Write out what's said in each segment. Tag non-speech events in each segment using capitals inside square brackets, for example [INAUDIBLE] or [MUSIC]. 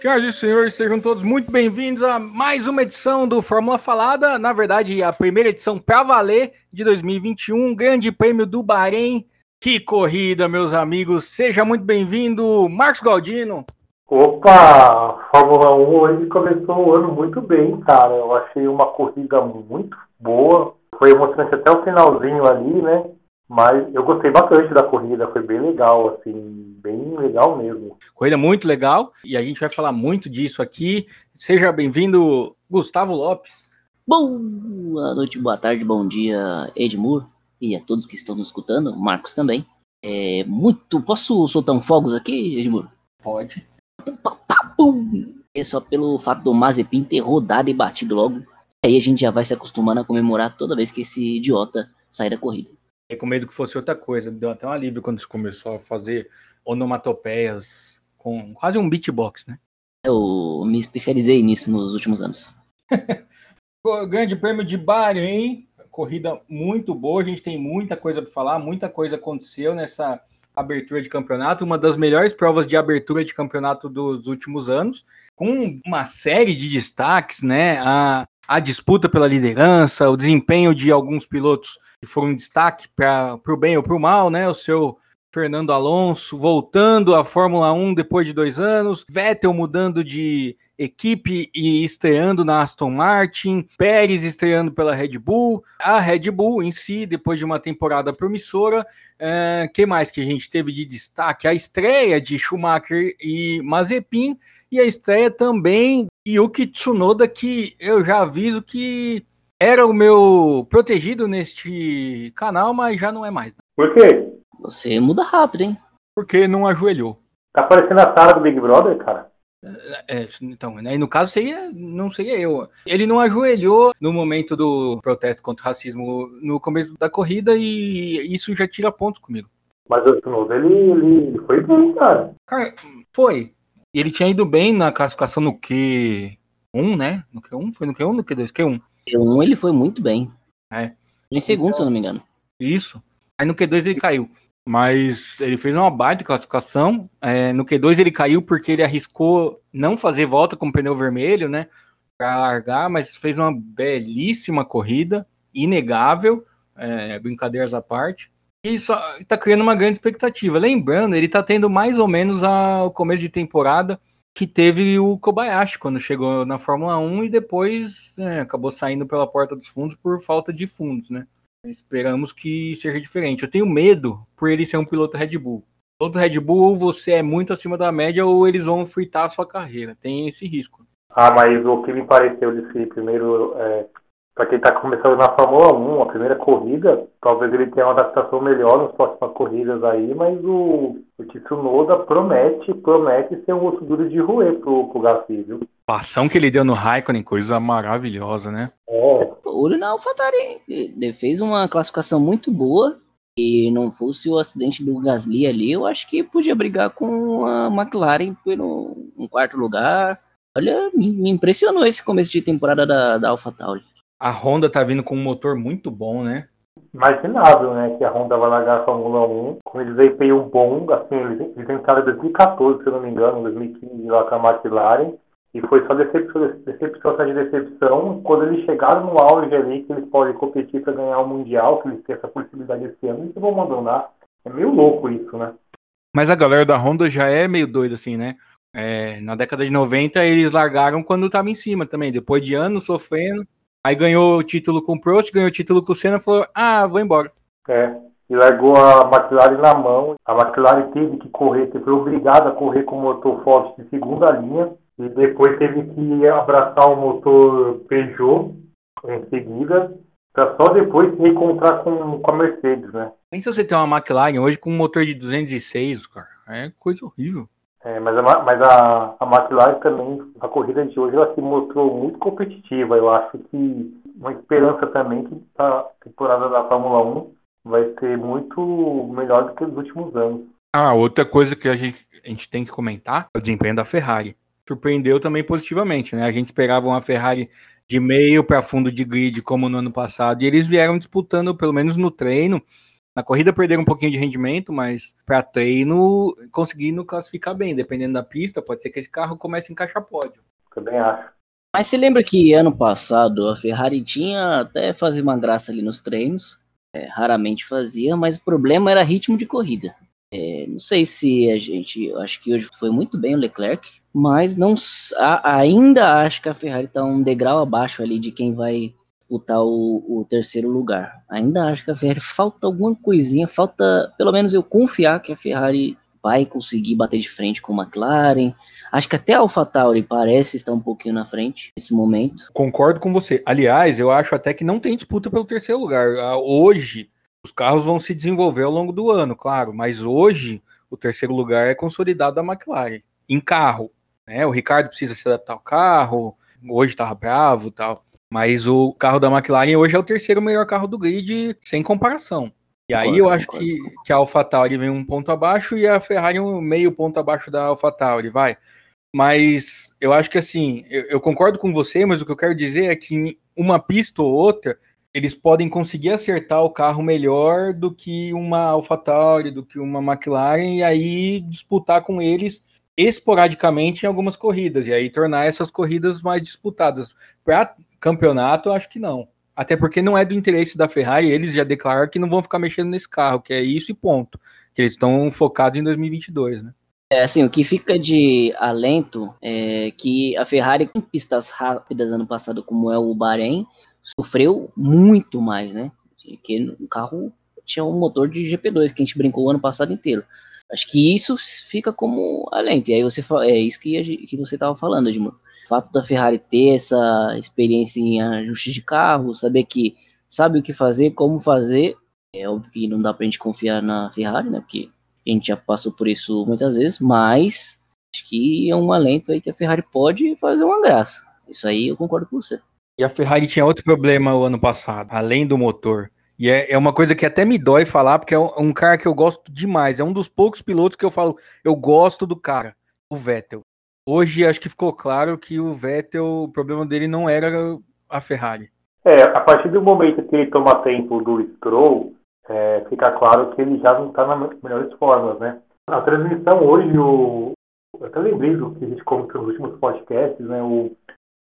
Senhoras e senhores, sejam todos muito bem-vindos a mais uma edição do Fórmula Falada. Na verdade, a primeira edição para valer de 2021, Grande Prêmio do Bahrein. Que corrida, meus amigos! Seja muito bem-vindo, Marcos Galdino. Opa, Fórmula 1 hoje começou o ano muito bem, cara. Eu achei uma corrida muito boa. Foi emocionante até o finalzinho ali, né? Mas eu gostei bastante da corrida, foi bem legal, assim, bem legal mesmo. Corrida muito legal e a gente vai falar muito disso aqui. Seja bem-vindo, Gustavo Lopes. Boa noite, boa tarde, bom dia, Edmur e a todos que estão nos escutando, Marcos também. É muito. Posso soltar um fogos aqui, Edmur? Pode. É só pelo fato do Mazepin ter rodado e batido logo. Aí a gente já vai se acostumando a comemorar toda vez que esse idiota sair da corrida. Fiquei com medo que fosse outra coisa. Deu até um alívio quando você começou a fazer onomatopeias com quase um beatbox, né? Eu me especializei nisso nos últimos anos. Grande prêmio de Bahrein, corrida muito boa. A gente tem muita coisa para falar, muita coisa aconteceu nessa abertura de campeonato, uma das melhores provas de abertura de campeonato dos últimos anos, com uma série de destaques, né? A, a disputa pela liderança, o desempenho de alguns pilotos que foram um destaque para o bem ou para o mal, né? O seu Fernando Alonso voltando à Fórmula 1 depois de dois anos, Vettel mudando de equipe e estreando na Aston Martin, Pérez estreando pela Red Bull, a Red Bull em si, depois de uma temporada promissora. É, que mais que a gente teve de destaque? A estreia de Schumacher e Mazepin e a estreia também de Yuki Tsunoda, que eu já aviso que era o meu protegido neste canal, mas já não é mais. Por quê? Você muda rápido, hein? Porque não ajoelhou. Tá parecendo a Sara do Big Brother, cara? É, então, né, no caso seria, não seria eu. Ele não ajoelhou no momento do protesto contra o racismo no começo da corrida e isso já tira pontos comigo. Mas o Tsunoda, ele, ele foi bem, cara. Cara, foi. Ele tinha ido bem na classificação no Q1, né? No Q1? Foi no Q1 no Q2? Q1. Q1 ele foi muito bem. É. Em segundo, se eu não me engano. Isso. Aí no Q2 ele caiu. Mas ele fez uma baita classificação. É, no Q2 ele caiu porque ele arriscou não fazer volta com pneu vermelho, né? Para largar, mas fez uma belíssima corrida, inegável, é, brincadeiras à parte. E isso está criando uma grande expectativa. Lembrando, ele está tendo mais ou menos ao começo de temporada que teve o Kobayashi quando chegou na Fórmula 1 e depois é, acabou saindo pela porta dos fundos por falta de fundos, né? Esperamos que seja diferente. Eu tenho medo por ele ser um piloto Red Bull. Piloto Red Bull, ou você é muito acima da média, ou eles vão fritar a sua carreira. Tem esse risco. Ah, mas o que me pareceu desse primeiro. É, para quem está começando na Fórmula 1, a primeira corrida, talvez ele tenha uma adaptação melhor nas próximas corridas aí, mas o, o Tsunoda promete, promete ser um osso duro de roer pro, pro Gasly, viu? Passão que ele deu no Raikkonen, coisa maravilhosa, né? É, Olho na AlphaTauri. Ele fez uma classificação muito boa. E não fosse o acidente do Gasly ali, eu acho que podia brigar com a McLaren pelo um quarto lugar. Olha, me, me impressionou esse começo de temporada da, da AlphaTauri. A Honda tá vindo com um motor muito bom, né? imaginável, né, que a Honda vai largar a Fórmula 1 com um desempenho bom, assim, eles, eles entraram em 2014, se eu não me engano, 2015 lá com a McLaren, e foi só decepção, decepção atrás de decepção, quando eles chegaram no auge ali, que eles podem competir para ganhar o Mundial, que eles têm essa possibilidade esse ano, eles vão abandonar. É meio louco isso, né? Mas a galera da Honda já é meio doida assim, né? É, na década de 90 eles largaram quando tava em cima também, depois de anos sofrendo. Aí ganhou o título com o Prost, ganhou o título com o Senna, falou: "Ah, vou embora". É, e largou a McLaren na mão. A McLaren teve que correr, foi obrigada a correr com o motor forte de segunda linha e depois teve que abraçar o motor Peugeot em seguida, para só depois se encontrar com, com a Mercedes, né? Nem se você tem uma McLaren hoje com um motor de 206, cara. É coisa horrível. É, mas a, mas a, a McLaren também, a corrida de hoje, ela se mostrou muito competitiva. Eu acho que uma esperança também que a temporada da Fórmula 1 vai ser muito melhor do que os últimos anos. Ah, outra coisa que a gente, a gente tem que comentar é o desempenho da Ferrari. Surpreendeu também positivamente, né? A gente esperava uma Ferrari de meio para fundo de grid como no ano passado e eles vieram disputando, pelo menos no treino, Na corrida perderam um pouquinho de rendimento, mas para treino conseguindo classificar bem. Dependendo da pista, pode ser que esse carro comece a encaixar pódio. Também acho. Mas você lembra que ano passado a Ferrari tinha até fazer uma graça ali nos treinos, é, raramente fazia, mas o problema era ritmo de corrida. É, não sei se a gente, acho que hoje foi muito bem o Leclerc, mas não a, ainda acho que a Ferrari está um degrau abaixo ali de quem vai disputar o, o, terceiro lugar. Ainda acho que a Ferrari falta alguma coisinha, falta pelo menos eu confiar que a Ferrari vai conseguir bater de frente com a McLaren. Acho que até a AlphaTauri parece estar um pouquinho na frente nesse momento. Concordo com você. Aliás, eu acho até que não tem disputa pelo terceiro lugar. Ah, hoje, os carros vão se desenvolver ao longo do ano, claro, mas hoje o terceiro lugar é consolidado da McLaren. Em carro, né? O Ricardo precisa se adaptar ao carro, hoje estava bravo tal. Mas o carro da McLaren hoje é o terceiro melhor carro do grid, sem comparação. E aí eu acho que, que a AlphaTauri vem um ponto abaixo e a Ferrari um meio ponto abaixo da AlphaTauri, vai. Mas eu acho que assim, eu, eu, concordo com você, mas o que eu quero dizer é que uma pista ou outra, eles podem conseguir acertar o carro melhor do que uma AlphaTauri, do que uma McLaren, e aí disputar com eles esporadicamente em algumas corridas, e aí tornar essas corridas mais disputadas. Para campeonato, acho que não. Até porque não é do interesse da Ferrari, eles já declararam que não vão ficar mexendo nesse carro, que é isso e ponto. Que eles estão focados em 2022, né? É, assim, o que fica de alento é que a Ferrari em pistas rápidas ano passado, como é o Bahrein, sofreu muito mais, né? Porque o carro tinha um motor de GP2 que a gente brincou o ano passado inteiro. Acho que isso fica como alento. E aí você é isso que, que você estava falando, Edmundo. Fato da Ferrari ter essa experiência em ajustes de carro, saber que sabe o que fazer, como fazer. É óbvio que não dá pra gente confiar na Ferrari, né? Porque a gente já passou por isso muitas vezes, mas acho que é um alento aí que a Ferrari pode fazer uma graça. Isso aí eu concordo com você. E a Ferrari tinha outro problema o ano passado, além do motor. E é, é uma coisa que até me dói falar, porque é um, um, cara que eu gosto demais. É um dos poucos pilotos que eu falo, eu gosto do cara, o Vettel. Hoje acho que ficou claro que o Vettel, o problema dele não era a Ferrari. É, a partir do momento que ele toma tempo do Stroll, é, fica claro que ele já não está nas melhores formas, né? A transmissão hoje, o, eu até lembrei do que a gente comentou nos últimos podcasts, né? O,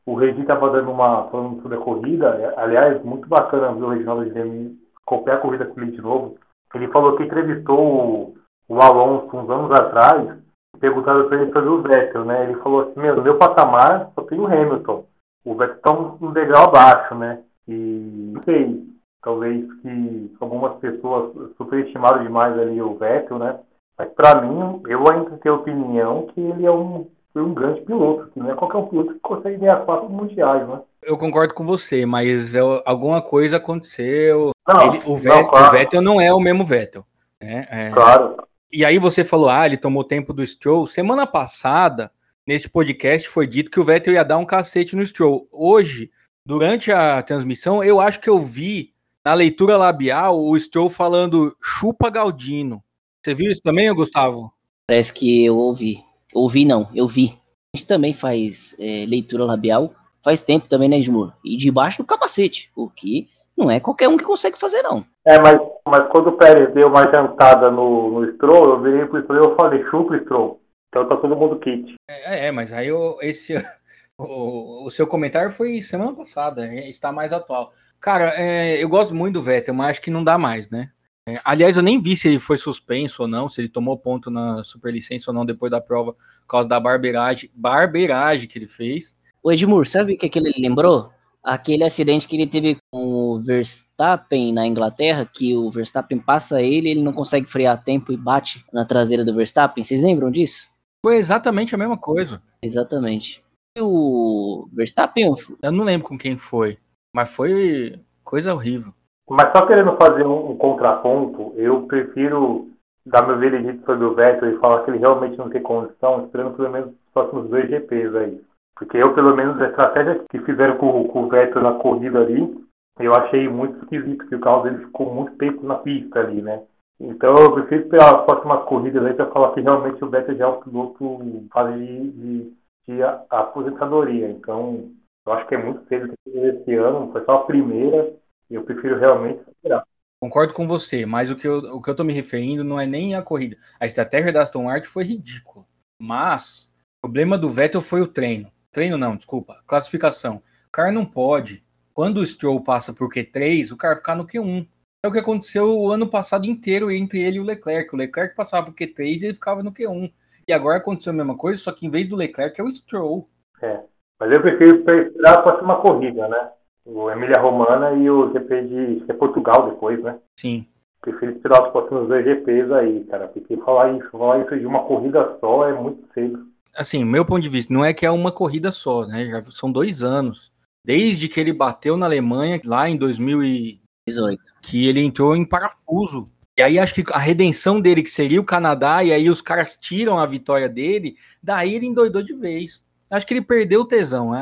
o Regi estava dando uma falando sobre a corrida, aliás, muito bacana ver o Reginaldo de copiar a corrida com ele de novo. Ele falou que entrevistou o, o Alonso uns anos atrás, perguntando para ele sobre o Vettel, né? Ele falou assim, meu, no meu patamar só tem o Hamilton. O Vettel está um degrau abaixo, né? E não sei, talvez que algumas pessoas superestimaram demais ali o Vettel, né? Mas para mim, eu ainda tenho a opinião que ele é um, um grande piloto, que não é qualquer um piloto que consegue ganhar quatro mundiais, né? Eu concordo com você, mas eu, alguma coisa aconteceu. Não, ele, o, Vettel, não, claro. o, Vettel, não é o mesmo Vettel. Né? É, claro. E aí você falou, ah, ele tomou tempo do Stroll. Semana passada, nesse podcast, foi dito que o Vettel ia dar um cacete no Stroll. Hoje, durante a transmissão, eu acho que eu vi na leitura labial o Stroll falando chupa Galdino. Você viu isso também, Gustavo? Parece que eu ouvi. Ouvi não, eu vi. A gente também faz é, leitura labial faz tempo também, né, Edmur? E debaixo do capacete, o que não é qualquer um que consegue fazer, não. É, mas, mas quando o Pérez deu uma jantada no, no Stroll, eu virei pro Stroll e eu falei, chupa Stroll. Então tá todo mundo kit. É, é mas aí eu, esse, [LAUGHS] o, o seu comentário foi semana passada, é, está mais atual. Cara, é, eu gosto muito do Vettel, mas acho que não dá mais, né? É, aliás, eu nem vi se ele foi suspenso ou não, se ele tomou ponto na superlicença ou não depois da prova, por causa da barbeiragem, barbeiragem que ele fez. O Edmur, sabe o que aquele lembrou? Aquele acidente que ele teve com o Verstappen na Inglaterra, que o Verstappen passa ele, ele não consegue frear a tempo e bate na traseira do Verstappen. Vocês lembram disso? Foi exatamente a mesma coisa. Exatamente. E o Verstappen? Eu não lembro com quem foi, mas foi coisa horrível. Mas só querendo fazer um, um contraponto, eu prefiro dar meu veredito sobre o Vettel e falar que ele realmente não tem condição, esperando pelo menos os próximos dois GPs aí. Porque eu, pelo menos, a estratégia que fizeram com, com o Vettel na corrida ali, eu achei muito esquisito, porque o carro dele ficou muito tempo na pista ali, né? Então eu prefiro esperar as próximas corridas aí para falar que realmente o Vettel já é um piloto fase de, de, de aposentadoria. Então eu acho que é muito cedo esse ano, foi só a primeira, e eu prefiro realmente esperar. Concordo com você, mas o que, eu, o que eu tô me referindo não é nem a corrida. A estratégia da Aston Martin foi ridícula. Mas o problema do Vettel foi o treino. Treino não, desculpa. Classificação. O cara não pode. Quando o Stroll passa por Q3, o cara ficar no Q1. É o que aconteceu o ano passado inteiro entre ele e o Leclerc. O Leclerc passava por Q3 e ele ficava no Q1. E agora aconteceu a mesma coisa, só que em vez do Leclerc é o Stroll. É. Mas eu prefiro esperar a próxima corrida, né? O Emília Romana e o GP de é Portugal depois, né? Sim. Prefiro esperar os próximos dois GPs aí, cara. Porque falar isso, falar isso de uma corrida só é muito cedo. Assim, meu ponto de vista, não é que é uma corrida só, né? Já são dois anos. Desde que ele bateu na Alemanha, lá em 2018, que ele entrou em parafuso. E aí acho que a redenção dele, que seria o Canadá, e aí os caras tiram a vitória dele, daí ele endoidou de vez. Acho que ele perdeu o tesão.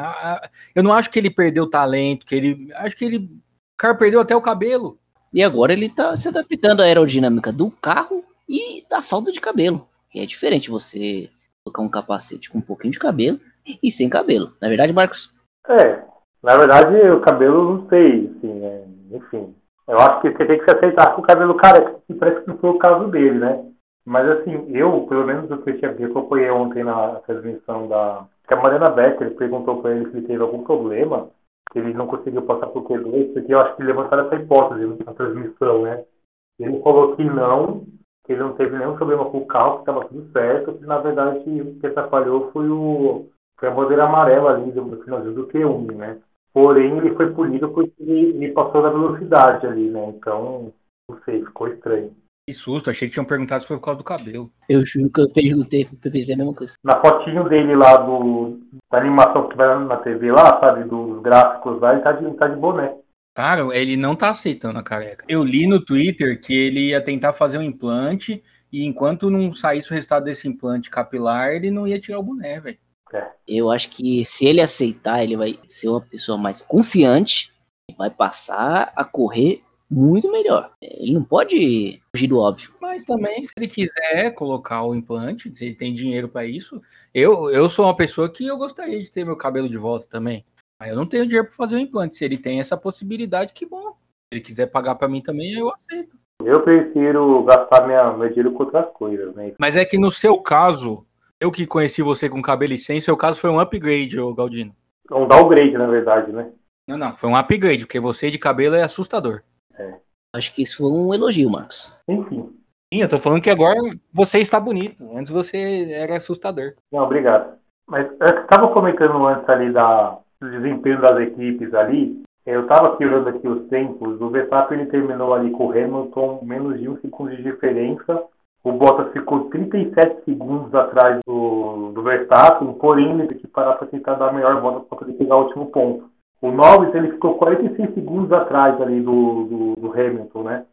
Eu não acho que ele perdeu o talento, que ele. Acho que ele. O cara perdeu até o cabelo. E agora ele tá se adaptando à aerodinâmica do carro e da falta de cabelo. Que é diferente você colocar um capacete com um pouquinho de cabelo e sem cabelo. Na é verdade, Marcos? É. Na verdade, o cabelo não sei, assim, é, enfim. Eu acho que você tem que se aceitar com o cabelo careca, que parece que não foi o caso dele, né? Mas assim, eu, pelo menos o que eu tinha acompanhei ontem na transmissão da, que a Mariana Becker perguntou para ele se ele teve algum problema, que ele não conseguiu passar por Q2, porque eu acho que levantaram essa hipótese na transmissão, né? Ele falou que não, que ele não teve nenhum problema com o carro, que estava tudo certo, que na verdade o que atrapalhou foi, o, foi a bandeira amarela ali do finalzinho do Q1, né? Porém, ele foi punido porque ele passou da velocidade ali, né? Então, não sei, ficou estranho. Que susto, achei que tinham perguntado se foi por causa do cabelo. Eu juro que eu perguntei, porque eu pensei a mesma coisa. Na fotinho dele lá do, da animação que vai na TV lá, sabe, dos gráficos lá, ele tá de, tá de boné. Cara, ele não tá aceitando a careca. Eu li no Twitter que ele ia tentar fazer um implante e enquanto não saísse o resultado desse implante capilar, ele não ia tirar o boné, velho. É. Eu acho que se ele aceitar, ele vai ser uma pessoa mais confiante, vai passar a correr muito melhor. Ele não pode fugir do óbvio. Mas também, se ele quiser colocar o implante, se ele tem dinheiro para isso, eu, eu sou uma pessoa que eu gostaria de ter meu cabelo de volta também. Mas eu não tenho dinheiro para fazer o implante. Se ele tem essa possibilidade, que bom. Se ele quiser pagar para mim também, eu aceito. Eu prefiro gastar minha, meu dinheiro com outras coisas, né? Mas é que no seu caso, eu que conheci você com cabelo e sem, seu caso foi um upgrade, ô Galdino. Um downgrade, na verdade, né? Não, não, foi um upgrade, porque você de cabelo é assustador. É. Acho que isso foi um elogio, Marcos. Enfim. Sim, eu tô falando que agora você está bonito. Antes você era assustador. Não, obrigado. Mas eu estava comentando antes ali da, do desempenho das equipes ali. Eu estava aqui olhando aqui os tempos. O Verstappen ele terminou ali com o Hamilton menos de um segundo de diferença. O Bottas ficou 37 segundos atrás do, do Verstappen, porém ele teve que parar para tentar dar a melhor volta para poder pegar o último ponto. O Norris ele ficou 46 segundos atrás ali do, do, do, Hamilton, né?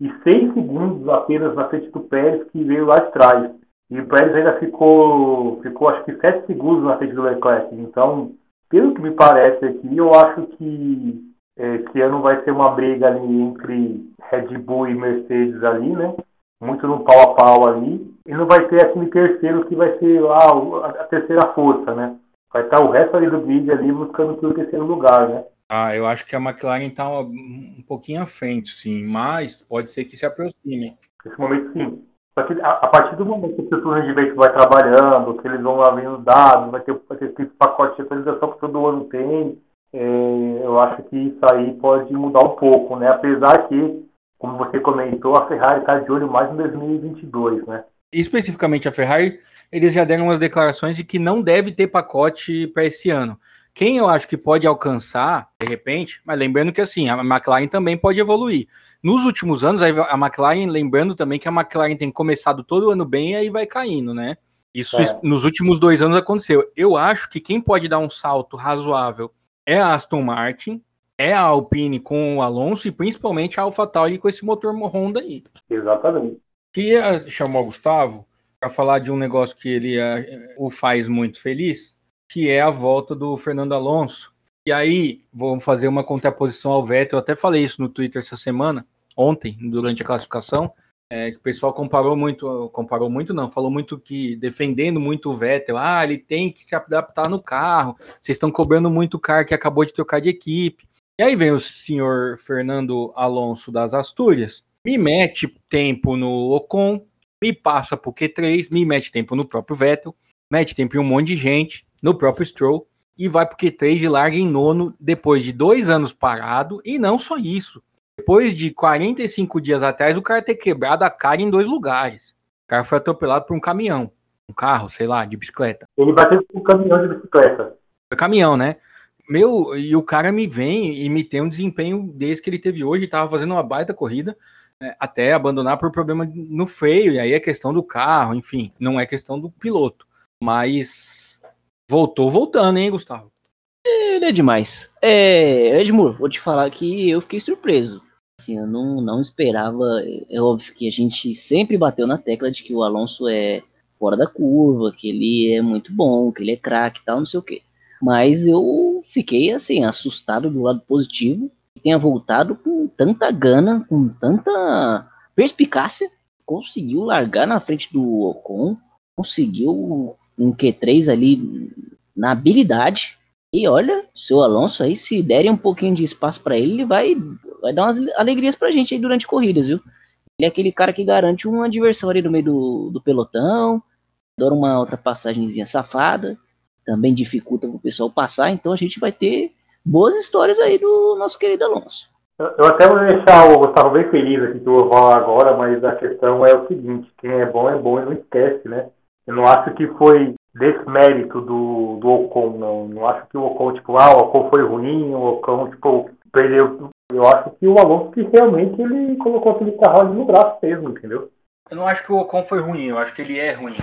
E 6 segundos apenas na frente do Pérez, que veio lá atrás. E o Pérez ainda ficou, ficou acho que 7 segundos na frente do Leclerc. Então, pelo que me parece aqui, eu acho que é, esse ano vai ser uma briga ali entre Red Bull e Mercedes ali, né? Muito no pau a pau ali. E não vai ter aquele terceiro que vai ser lá a terceira força, né? vai estar o resto ali do grid ali buscando pelo terceiro lugar, né? Ah, eu acho que a McLaren está um pouquinho à frente, sim, mas pode ser que se aproxime. Nesse momento, sim. Só que a, a partir do momento que o setor de vento vai trabalhando, que eles vão lá vendo dados, vai ter, vai ter esse pacote de atualização que todo ano tem, é, eu acho que isso aí pode mudar um pouco, né? Apesar que, como você comentou, a Ferrari está de olho mais em 2022, né? Especificamente a Ferrari, eles já deram umas declarações de que não deve ter pacote para esse ano. Quem eu acho que pode alcançar, de repente, mas lembrando que assim, a McLaren também pode evoluir. Nos últimos anos, a McLaren, lembrando também que a McLaren tem começado todo ano bem e aí vai caindo, né? Isso é. nos últimos dois anos aconteceu. Eu acho que quem pode dar um salto razoável é a Aston Martin, é a Alpine com o Alonso e principalmente a AlphaTauri com esse motor Honda aí. Exatamente. Queria chamar o Gustavo para falar de um negócio que ele uh, o faz muito feliz, que é a volta do Fernando Alonso. E aí, vamos fazer uma contraposição ao Vettel. Eu até falei isso no Twitter essa semana, ontem, durante a classificação, é, o pessoal comparou muito, comparou muito não, falou muito que defendendo muito o Vettel, ah, ele tem que se adaptar no carro, vocês estão cobrando muito o cara que acabou de trocar de equipe. E aí vem o senhor Fernando Alonso das Astúrias, me mete tempo no Ocon, me passa pro Q3, me mete tempo no próprio Vettel, mete tempo em um monte de gente, no próprio Stroll, e vai pro Q3 e larga em nono depois de dois anos parado, e não só isso. Depois de 45 dias atrás, o cara ter quebrado a cara em dois lugares. O cara foi atropelado por um caminhão, um carro, sei lá, de bicicleta. Ele bateu com um caminhão de bicicleta. Foi caminhão, né? Meu, e o cara me vem e me tem um desempenho desse que ele teve hoje, tava fazendo uma baita corrida, né, até abandonar por problema no freio, e aí é questão do carro, enfim, não é questão do piloto. Mas voltou voltando, hein, Gustavo? Ele é demais. É, Edmur, vou te falar que eu fiquei surpreso. Assim, eu não, não esperava. É óbvio que a gente sempre bateu na tecla de que o Alonso é fora da curva, que ele é muito bom, que ele é craque e tal, não sei o quê. Mas eu fiquei, assim, assustado do lado positivo. Que tenha voltado com tanta gana, com tanta perspicácia. Conseguiu largar na frente do Ocon. Conseguiu um Q3 ali na habilidade. E olha, seu Alonso aí, se derem um pouquinho de espaço para ele, ele vai, vai dar umas alegrias pra gente aí durante corridas, viu? Ele é aquele cara que garante uma diversão ali no meio do, do pelotão, adora uma ultrapassagemzinha safada, também dificulta o pessoal passar, então a gente vai ter boas histórias aí do nosso querido Alonso. Eu até vou deixar o Gustavo bem feliz aqui que eu vou falar agora, mas a questão é o seguinte, quem é bom é bom e não esquece, né? Eu não acho que foi desmérito do, do Ocon, não. Não acho que o Ocon, tipo, ah, o Ocon foi ruim, o Ocon, tipo, perdeu. Eu acho que o Alonso que realmente ele colocou aquele carro ali no braço mesmo, entendeu? Eu não acho que o Ocon foi ruim, eu acho que ele é ruim.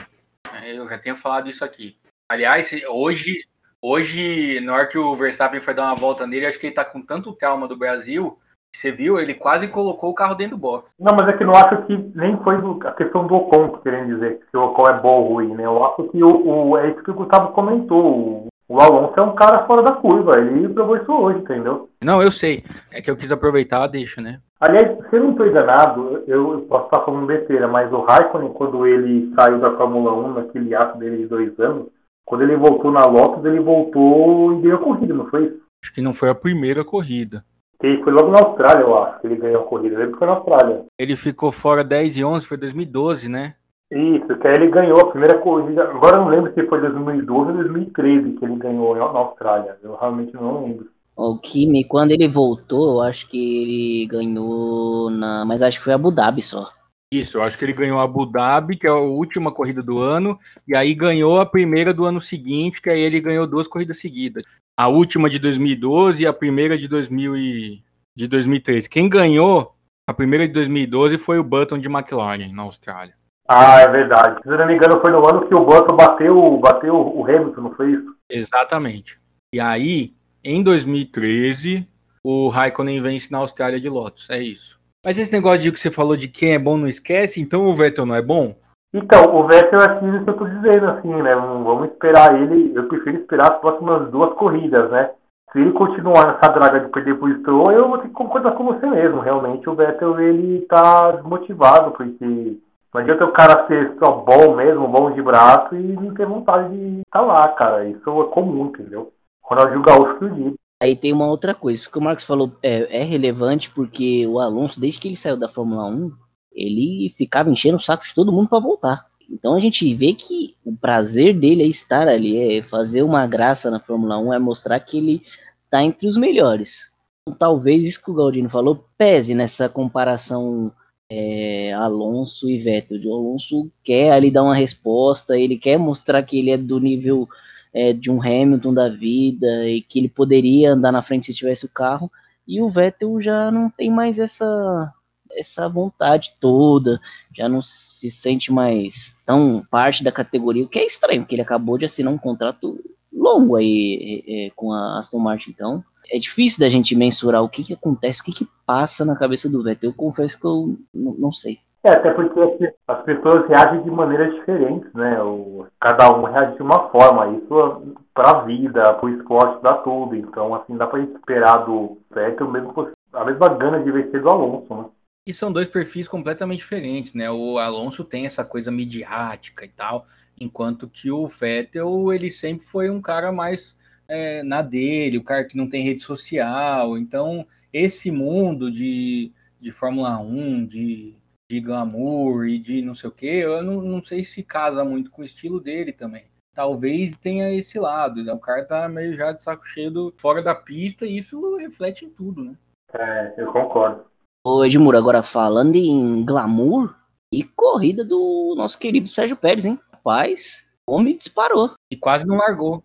Eu já tenho falado isso aqui. Aliás, hoje, hoje, na hora que o Verstappen foi dar uma volta nele, acho que ele tá com tanto trauma do Brasil você viu? Ele quase colocou o carro dentro do box. Não, mas é que não acho que nem foi a questão do Ocon, querendo dizer, se o Ocon é bom ou ruim, né? Eu acho que o, o, é isso que o Gustavo comentou. O, o Alonso é um cara fora da curva, ele provou isso hoje, entendeu? Não, eu sei. É que eu quis aproveitar, deixa, né? Aliás, se eu não estou enganado, eu posso estar falando besteira, mas o Raikkonen, quando ele saiu da Fórmula 1, naquele ato dele de dois anos, quando ele voltou na Lotus, ele voltou e ganhou a corrida, não foi isso? Acho que não foi a primeira corrida. Que foi logo na Austrália, eu acho, que ele ganhou a corrida. Eu lembro que foi na Austrália. Ele ficou fora 10 e 11, foi 2012, né? Isso, que aí ele ganhou a primeira corrida. Agora eu não lembro se foi 2012 ou 2013 que ele ganhou na Austrália. Eu realmente não lembro. O Kimi, quando ele voltou, eu acho que ele ganhou na. Mas acho que foi Abu Dhabi só. Isso, eu acho que ele ganhou Abu Dhabi, que é a última corrida do ano, e aí ganhou a primeira do ano seguinte, que aí ele ganhou duas corridas seguidas a última de 2012 e a primeira de, 2000 e, de 2013. Quem ganhou a primeira de 2012 foi o Button de McLaren, na Austrália. Ah, é verdade. Se não me engano, foi no ano que o Button bateu, bateu o Hamilton, não foi isso? Exatamente. E aí, em 2013, o Raikkonen vence na Austrália de Lotus. É isso. Mas esse negócio de que você falou de quem é bom não esquece, então o Vettel não é bom? Então, o Vettel é aquilo que eu tô dizendo, assim, né? Vamos esperar ele. Eu prefiro esperar as próximas duas corridas, né? Se ele continuar nessa draga de perder pro Stroll, eu vou ter que concordar com você mesmo. Realmente, o Vettel, ele tá desmotivado, porque não adianta o cara ser só bom mesmo, bom de braço, e não ter vontade de estar tá lá, cara. Isso é comum, entendeu? Ronaldinho Gaúcho que eu digo. Aí tem uma outra coisa. Que o Marcos falou é, é relevante porque o Alonso, desde que ele saiu da Fórmula 1, ele ficava enchendo o saco de todo mundo para voltar. Então a gente vê que o prazer dele é estar ali, é fazer uma graça na Fórmula 1, é mostrar que ele tá entre os melhores. Então, talvez isso que o Galdino falou pese nessa comparação é, Alonso e Vettel. O Alonso quer ali dar uma resposta, ele quer mostrar que ele é do nível é, de um Hamilton da vida e que ele poderia andar na frente se tivesse o carro. E o Vettel já não tem mais essa essa vontade toda, já não se sente mais tão parte da categoria, o que é estranho, porque ele acabou de assinar um contrato longo aí é, é, com a Aston Martin, então é difícil da gente mensurar o que, que acontece, o que, que passa na cabeça do Vettel. Eu confesso que eu não sei. É, até porque as pessoas reagem de maneiras diferentes, né? O, cada um reage de uma forma. Isso para a vida, para o esporte, dá tudo. Então, assim, dá para esperar do Vettel mesmo a mesma gana de vencer do Alonso, né? E são dois perfis completamente diferentes, né? O Alonso tem essa coisa midiática e tal, enquanto que o Vettel, ele sempre foi um cara mais é, na dele, o cara que não tem rede social. Então, esse mundo de, de Fórmula 1, de, de glamour e de não sei o que, eu não, não sei se casa muito com o estilo dele também. Talvez tenha esse lado, né? o cara tá meio já de saco cheio do, fora da pista e isso reflete em tudo, né? É, eu concordo. Ô Edmuro, agora falando em glamour e corrida do nosso querido Sérgio Pérez, hein? Rapaz, o homem disparou. E quase não largou.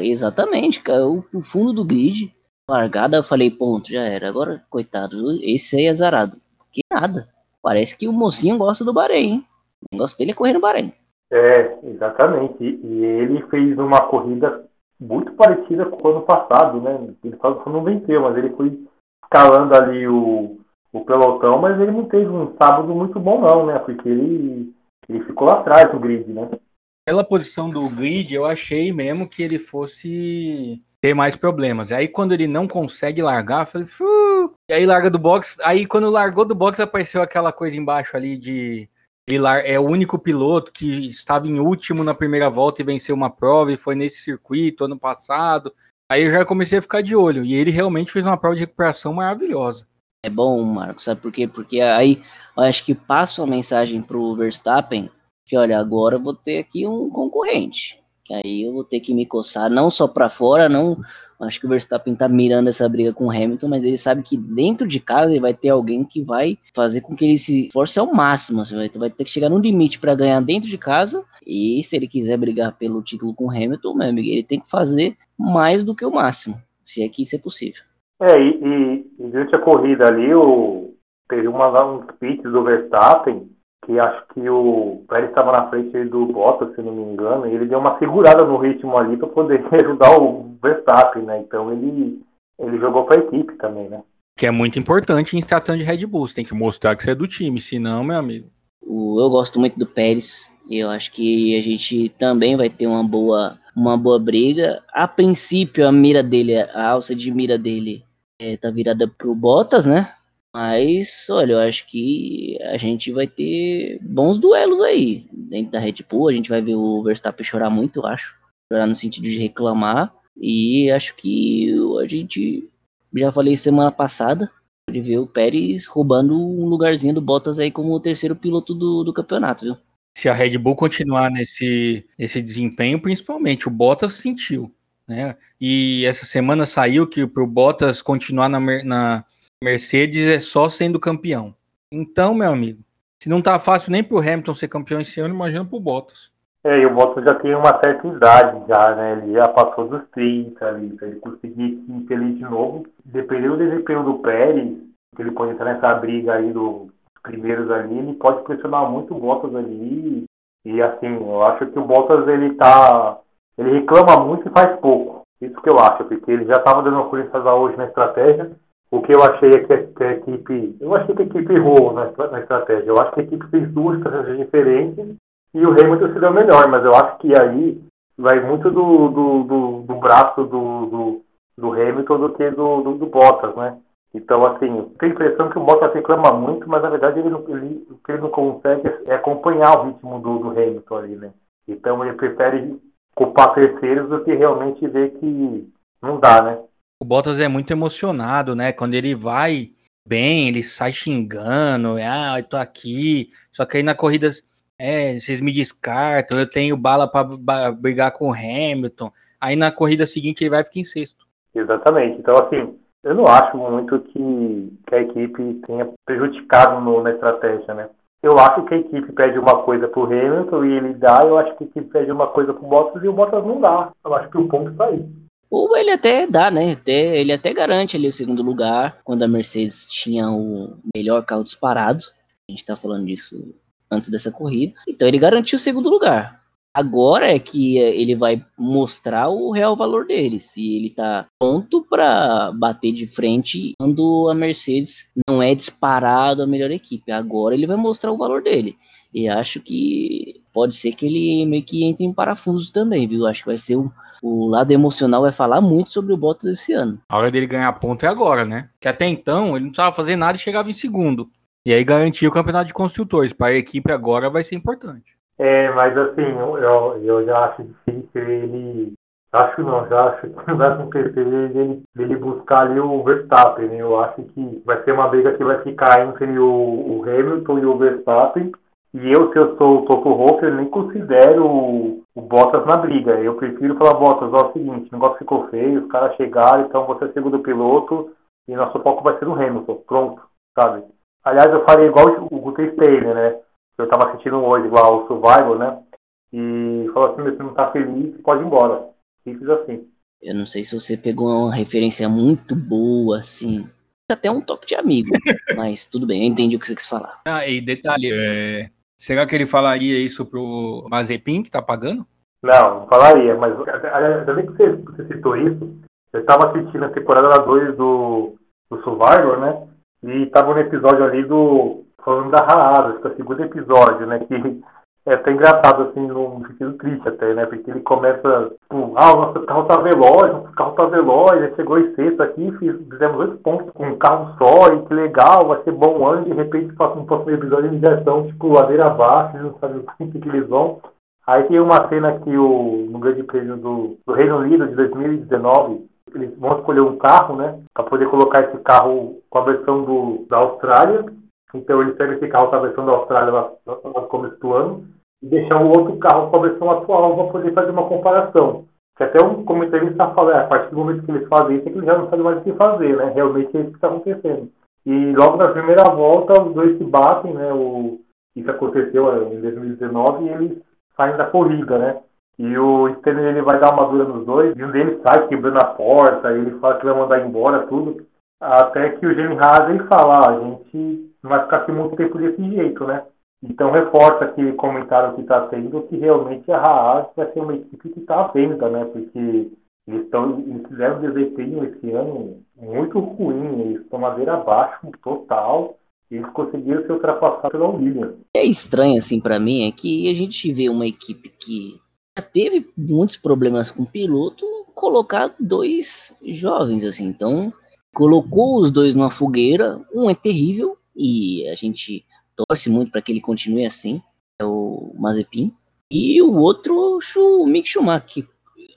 Exatamente, caiu pro fundo do grid. Largada, eu falei, ponto, já era. Agora, coitado, esse aí é zarado. Que nada. Parece que o mocinho gosta do Bahrein, hein? O negócio dele é correr no Bahrein. É, exatamente. E ele fez uma corrida muito parecida com o ano passado, né? Ele só não venceu, mas ele foi escalando ali o, o pelotão, mas ele não teve um sábado muito bom não, né? Porque ele, ele ficou lá atrás do grid, né? Pela posição do grid, eu achei mesmo que ele fosse ter mais problemas. Aí quando ele não consegue largar, eu falei, Fu! e aí larga do box. Aí quando largou do box apareceu aquela coisa embaixo ali de ele é o único piloto que estava em último na primeira volta e venceu uma prova e foi nesse circuito ano passado. Aí eu já comecei a ficar de olho e ele realmente fez uma prova de recuperação maravilhosa. É bom, Marcos, sabe por quê? Porque aí eu acho que passa uma mensagem pro Verstappen que, olha, agora eu vou ter aqui um concorrente. Que aí eu vou ter que me coçar, não só para fora, não. Acho que o Verstappen tá mirando essa briga com o Hamilton, mas ele sabe que dentro de casa ele vai ter alguém que vai fazer com que ele se force ao máximo. Você vai, vai ter que chegar no limite para ganhar dentro de casa. E se ele quiser brigar pelo título com o Hamilton, meu amigo, ele tem que fazer mais do que o máximo, se é que isso é possível. É, e, e, durante a corrida ali, o, teve uma, uns pits do Verstappen, que acho que o Pérez estava na frente do Bottas, se não me engano, e ele deu uma segurada no ritmo ali para poder [LAUGHS] ajudar o Verstappen, né? Então ele, ele jogou para a equipe também, né? Que é muito importante em se tratando de Red Bull, você tem que mostrar que você é do time, senão, meu amigo. Eu gosto muito do Pérez, eu acho que a gente também vai ter uma boa uma boa briga. A princípio, a mira dele, a alça de mira dele é, tá virada pro Bottas, né? Mas, olha, eu acho que a gente vai ter bons duelos aí. Dentro da Red Bull, a gente vai ver o Verstappen chorar muito, eu acho. Chorar no sentido de reclamar. E acho que a gente, já falei semana passada, de ver o Pérez roubando um lugarzinho do Bottas aí como o terceiro piloto do, do campeonato, viu? se a Red Bull continuar nesse, nesse desempenho, principalmente o Bottas sentiu, né? E essa semana saiu que para o Bottas continuar na, na Mercedes é só sendo campeão. Então, meu amigo, se não tá fácil nem para o Hamilton ser campeão esse ano, imagina para o Bottas. É, e o Bottas já tem uma certa idade já, né? Ele já passou dos 30 ali, para ele conseguir se feliz de novo. Dependendo do desempenho do Pérez, que ele pode entrar nessa briga aí do primeiros ali, ele pode pressionar muito o Bottas ali. E assim, eu acho que o Bottas ele tá. Ele reclama muito e faz pouco. Isso que eu acho, porque ele já estava dando coisas hoje na estratégia. O que eu achei é que a, que a, equipe. Eu achei que a equipe errou na, na estratégia. Eu acho que a equipe fez duas estratégias diferentes e o Hamilton se deu melhor, mas eu acho que aí vai muito do, do, do, do braço do, do, do, Hamilton do que do, do, do Bottas, né? Então, assim, tem a impressão que o Bottas reclama muito, mas na verdade ele, ele, o que ele não consegue é acompanhar o ritmo do, do Hamilton ali, né? Então ele prefere culpar terceiros do que realmente ver que não dá, né? O Bottas é muito emocionado, né? Quando ele vai bem, ele sai xingando, ah, eu tô aqui. Só que aí na corrida, é, vocês me descartam, eu tenho bala para brigar com o Hamilton. Aí na corrida seguinte ele vai ficar em sexto. Exatamente. Então, assim, eu não acho muito que, que a equipe tenha prejudicado no, na estratégia, né? Eu acho que a equipe pede uma coisa pro Hamilton e ele dá, eu acho que a equipe pede uma coisa pro Bottas e o Bottas não dá. Eu acho que o ponto está aí. Ou ele até dá, né? Até, ele até garante ali o segundo lugar, quando a Mercedes tinha o melhor carro disparado. A gente tá falando disso antes dessa corrida. Então ele garantiu o segundo lugar. Agora é que ele vai mostrar o real valor dele, se ele tá pronto para bater de frente quando a Mercedes não é disparado a melhor equipe. Agora ele vai mostrar o valor dele. E acho que pode ser que ele meio que entre em parafuso também, viu? Acho que vai ser o, o lado emocional vai falar muito sobre o Bottas esse ano. A hora dele ganhar ponto é agora, né? Que até então ele não precisava fazer nada e chegava em segundo. E aí garantia o campeonato de construtores. Para a equipe agora vai ser importante. É, mas assim, eu, eu já acho difícil ele Acho que não, já acho que [LAUGHS] vai acontecer ele, ele buscar ali o Verstappen. Né? Eu acho que vai ser uma briga que vai ficar entre o, o Hamilton e o Verstappen. E eu, se eu sou o Toto Wolff, eu nem considero o, o, Bottas na briga. Eu prefiro falar, Bottas, ó, é o seguinte, o negócio ficou feio, os caras chegaram, então você é segundo piloto e nosso foco vai ser no Hamilton. Pronto, sabe? Aliás, eu falei igual o Guter Steiner, né? Eu tava assistindo hoje igual o Survival, né? E falou assim, se não tá feliz, pode ir embora. Simples assim. Eu não sei se você pegou uma referência muito boa, assim. Até um toque de amigo. [LAUGHS] mas tudo bem, eu entendi o que você quis falar. Ah, e detalhe, é... será que ele falaria isso pro Mazepin que tá pagando? Não, falaria, mas ainda bem que você, citou isso. Eu tava assistindo a temporada 2 do, do Survivor, né? E tava no episódio ali do. falando da acho que é o segundo episódio, né? Que é até engraçado, assim, num sentido triste até, né? Porque ele começa, tipo, ah, o nosso carro tá veloz, nosso carro tá veloz, aí chegou em sexto aqui, fiz, fizemos oito pontos com um carro só, e que legal, vai ser bom ano, de repente passa um próximo episódio de injeção, tipo, ladeira abaixo, não sabem o [LAUGHS] que, que eles vão. Aí tem uma cena que o, no grande prêmio do, do Reino Unido de 2019, eles vão escolher um carro, né? Para poder colocar esse carro com a versão do, da Austrália. Então eles pegam esse carro com a versão da Austrália lá, no começo do ano e deixar o outro carro com a versão atual para poder fazer uma comparação. Que até um comentarista fala, é, a partir do momento que eles fazem isso, é que eles já não sabem mais o que fazer, né? Realmente é isso que está acontecendo. E logo na primeira volta, os dois se batem, né? O, isso aconteceu é, em 2019 e eles saem da corrida, né? E o Stanley ele vai dar uma dura nos dois, e um deles sai quebrando a porta, ele fala que vai mandar embora tudo. Até que o Jamie Haas fala, ah, a gente não vai ficar aqui muito tempo desse jeito, né? Então reforça aquele comentário que está tendo que realmente a Haas vai ser uma equipe que está à venda, né? Porque eles, tão, eles fizeram um desempenho esse ano muito ruim, eles estão madeira abaixo total. Eles conseguiram ser ultrapassados pela Williams. É estranho assim para mim é que a gente vê uma equipe que teve muitos problemas com o piloto, colocar dois jovens, assim. Então, colocou os dois numa fogueira, um é terrível, e a gente torce muito para que ele continue assim, é o Mazepin. E o outro, o Mick Schumacher,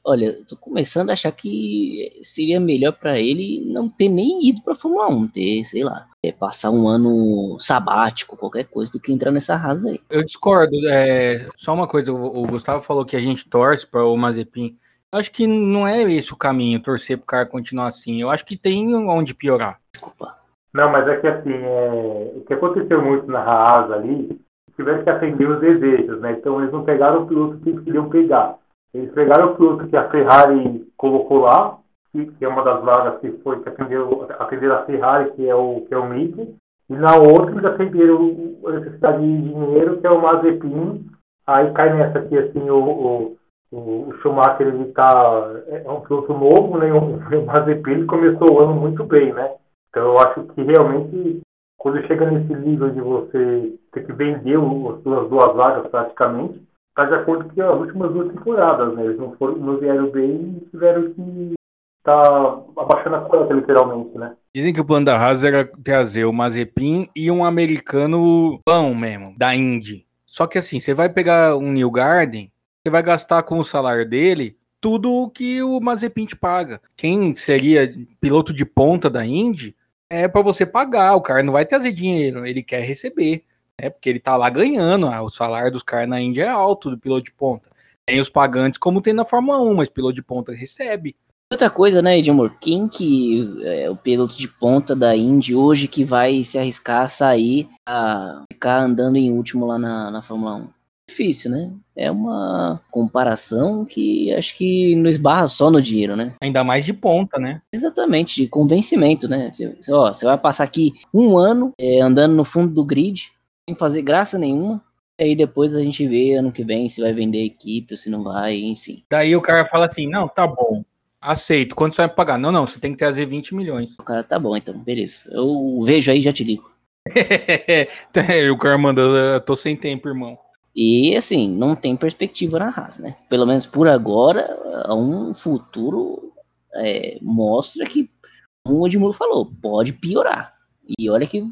olha, eu tô começando a achar que seria melhor para ele não ter nem ido para Fórmula 1, ter, sei lá, é, passar um ano sabático, qualquer coisa, do que entrar nessa rasa aí. Eu discordo. É, só uma coisa, o, o Gustavo falou que a gente torce para o Mazepin. Acho que não é esse o caminho, torcer pro cara continuar assim. Eu acho que tem onde piorar. Desculpa. Não, mas é que assim, é... o que aconteceu muito na Haas ali, tiveram que atender os desejos, né? Então eles não pegaram o piloto que eles queriam pegar. Eles pegaram o piloto que a Ferrari colocou lá, que é uma das vagas que foi que atendeu, atendeu a Ferrari, que é o, que é o Mick, e na outra eles atenderam a necessidade de dinheiro, que é o Mazepin. Aí cai nessa aqui, assim, o, o, o Schumacher, ele tá, é um piloto novo, né? [LAUGHS] O, o Mazepin ele começou o ano muito bem, né? Então eu acho que realmente, quando chega nesse nível de você ter que vender as suas duas vagas praticamente, está de acordo com as últimas duas temporadas, né? Eles não, foram, não vieram bem e tiveram que estar tá abaixando a conta, literalmente, né? Dizem que o plano da Haas era trazer o Mazepin e um americano pão mesmo, da Indy. Só que assim, você vai pegar um New Garden, você vai gastar com o salário dele tudo o que o Mazepin te paga. Quem seria piloto de ponta da Indy é para você pagar. O cara não vai trazer dinheiro, ele quer receber né? Porque ele tá lá ganhando, ah, o salário dos caras na Índia é alto do piloto de ponta. Tem os pagantes como tem na Fórmula 1, mas piloto de ponta recebe. Outra coisa, né, Edmur, quem que é o piloto de ponta da Indy hoje que vai se arriscar a sair a ficar andando em último lá na, na Fórmula 1? Difícil, né? É uma comparação que acho que não esbarra só no dinheiro, né? Ainda mais de ponta, né? Exatamente, de convencimento, né? Você, ó, você vai passar aqui um ano é, andando no fundo do grid, sem fazer graça nenhuma. E aí depois a gente vê ano que vem se vai vender equipe ou se não vai, enfim. Daí o cara fala assim: não, tá bom. Aceito. Quanto você vai pagar? Não, não, você tem que trazer 20 milhões. O cara tá bom, então, beleza. Eu vejo aí e já te ligo. [LAUGHS] o cara manda, tô sem tempo, irmão. E assim, não tem perspectiva na raça, né? Pelo menos por agora, um futuro é, mostra que, como o Edmundo falou, pode piorar. E olha que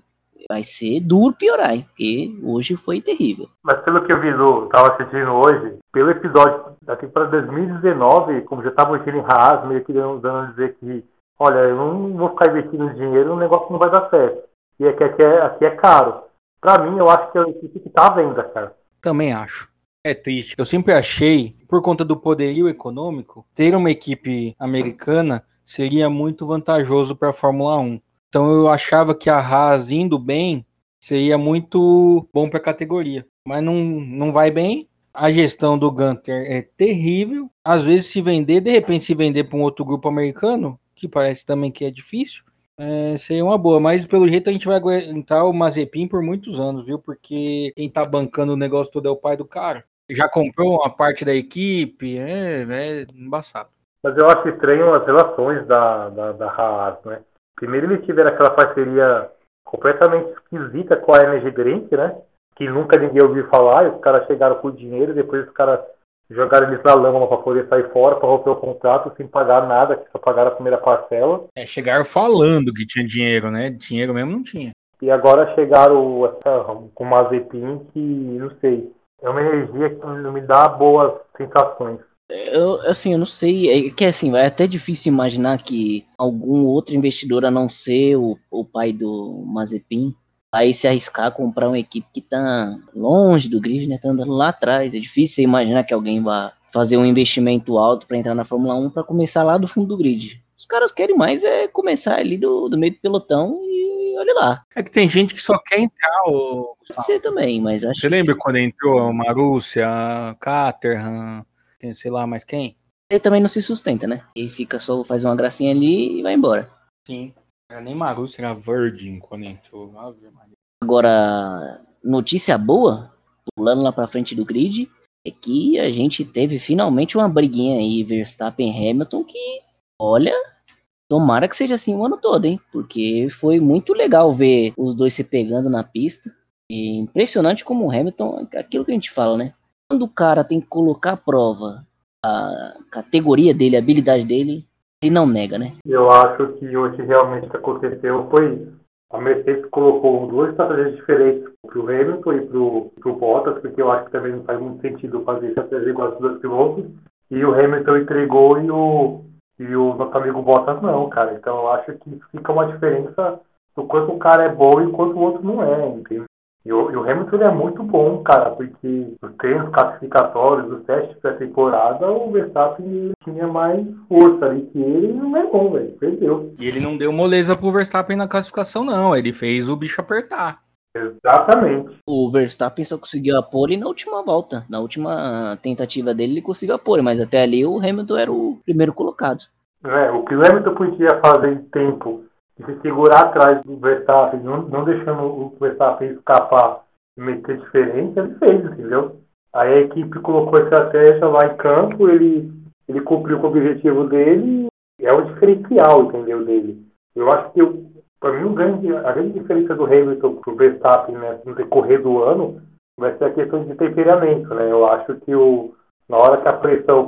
vai ser duro piorar, hein? Porque hoje foi terrível. Mas pelo que eu vi, do, tava assistindo hoje, pelo episódio daqui para 2019, como já tava mexendo em Haas, meio que dando a dizer que, olha, eu não vou ficar investindo dinheiro, o negócio não vai dar certo. E aqui, aqui, é, aqui é caro. Pra mim, eu acho que é o equipe que tá à venda, cara. Também acho. É triste. Eu sempre achei, por conta do poderio econômico, ter uma equipe americana seria muito vantajoso para a Fórmula 1. Então eu achava que a Haas indo bem seria muito bom para a categoria. Mas não, não vai bem. A gestão do Gunter é terrível. Às vezes se vender, de repente se vender para um outro grupo americano, que parece também que é difícil, é, seria uma boa. Mas pelo jeito a gente vai aguentar o Mazepin por muitos anos, viu? Porque quem tá bancando o negócio todo é o pai do cara já comprou uma parte da equipe, é, é embaçado. Mas eu acho estranho as relações da, da, da Haas, né? Primeiro eles tiveram aquela parceria completamente esquisita com a MG Drink, né? Que nunca ninguém ouviu falar, e os caras chegaram com dinheiro, depois os caras jogaram eles na lama para poder sair fora, para romper o contrato sem pagar nada, que só pagaram a primeira parcela. É, chegaram falando que tinha dinheiro, né? Dinheiro mesmo não tinha. E agora chegaram essa, com o Mazepin que, não sei, é uma energia que não me dá boas sensações. Eu, assim, eu não sei, é que assim, é até difícil imaginar que algum outro investidor a não ser o, o pai do Mazepin vai se arriscar a comprar uma equipe que tá longe do grid, né, tá andando lá atrás. É difícil imaginar que alguém vá fazer um investimento alto para entrar na Fórmula 1 para começar lá do fundo do grid. Os caras querem mais é começar ali do, do meio do pelotão e olha lá. É que tem gente que só quer entrar. Ou... Pode ser também, mas acho Você lembra quando entrou a Marúcia, Caterham, sei lá mais quem? Ele também não se sustenta, né? E fica só, faz uma gracinha ali e vai embora. Sim. Era nem Marúcia, era Virgin quando entrou. Agora, notícia boa, pulando lá pra frente do grid, é que a gente teve finalmente uma briguinha aí, Verstappen e Hamilton, que Olha, tomara que seja assim o ano todo, hein? Porque foi muito legal ver os dois se pegando na pista. E impressionante como o Hamilton, aquilo que a gente fala, né? Quando o cara tem que colocar à prova a categoria dele, a habilidade dele, ele não nega, né? Eu acho que hoje realmente o que aconteceu foi. A Mercedes colocou duas estratégias diferentes para o Hamilton e para o Bottas, porque eu acho que também não faz muito sentido fazer estratégia igual dos dois pilotos. E o Hamilton entregou e o, e o nosso amigo Bottas não, cara. Então eu acho que fica uma diferença do quanto o cara é bom e quanto o outro não é, entendeu? E o, e o Hamilton é muito bom, cara, porque os treinos classificatórios, os testes pré-temporada, o Verstappen tinha mais força ali que ele não é bom, velho. Perdeu. E ele não deu moleza pro Verstappen na classificação, não. Ele fez o bicho apertar. Exatamente. O Verstappen só conseguiu a pole na última volta. Na última tentativa dele, ele conseguiu a pole, mas até ali o Hamilton era o primeiro colocado. É, o que o Hamilton podia fazer em tempo de se segurar atrás do Verstappen, não, não deixando o Verstappen escapar e meter diferença, ele fez, entendeu? Aí a equipe colocou a estratégia lá em campo, ele, ele cumpriu com o objetivo dele, é o diferencial, entendeu, dele. Eu acho que, para mim, o grande, a grande diferença do Hamilton para o Verstappen né, no decorrer do ano vai ser a questão de temperamento, né? Eu acho que o, na hora que a pressão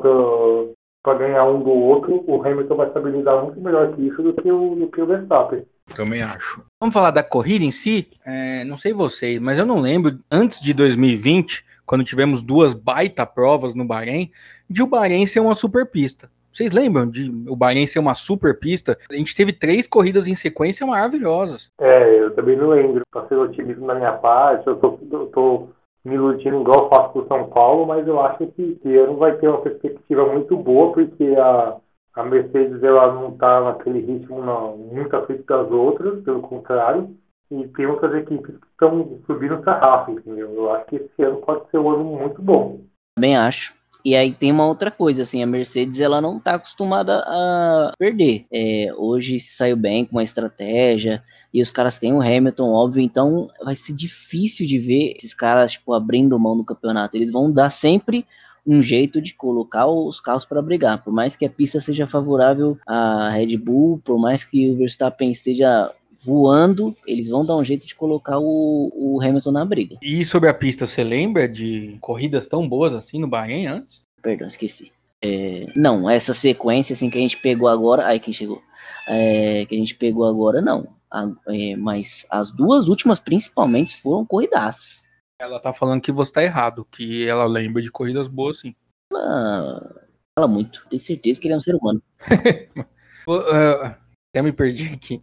para ganhar um do outro, o Hamilton vai estabilizar muito melhor que isso do que o, do que o Verstappen. Também acho. Vamos falar da corrida em si? É, não sei vocês, mas eu não lembro, antes de 2020, quando tivemos duas baita provas no Bahrein, de o Bahrein ser uma super pista. Vocês lembram de o Bahrein ser uma super pista? A gente teve três corridas em sequência maravilhosas. É, eu também não lembro. Para ser otimismo da minha parte, eu tô, eu tô me iludindo igual eu faço pro São Paulo, mas eu acho que esse ano vai ter uma perspectiva muito boa, porque a, a Mercedes ela não está naquele ritmo não, muito frente das outras, pelo contrário, e tem outras equipes que estão subindo sarrafo, entendeu? Eu acho que esse ano pode ser um ano muito bom. Também acho. E aí tem uma outra coisa, assim, a Mercedes ela não tá acostumada a perder. É, hoje saiu bem com uma estratégia, e os caras têm o Hamilton, óbvio, então vai ser difícil de ver esses caras, tipo, abrindo mão no campeonato. Eles vão dar sempre um jeito de colocar os carros para brigar. Por mais que a pista seja favorável à Red Bull, por mais que o Verstappen esteja voando, eles vão dar um jeito de colocar o, o Hamilton na briga. E sobre a pista, você lembra de corridas tão boas assim no Bahrein antes? Perdão, esqueci. É, não, essa sequência assim que a gente pegou agora, aí quem chegou, é, que a gente pegou agora, não. A- é, mas as duas últimas, principalmente, foram corridas. Ela tá falando que você tá errado, que ela lembra de corridas boas, sim. Ela fala muito. Tenho certeza que ele é um ser humano. [LAUGHS] Eh, até me perdi aqui.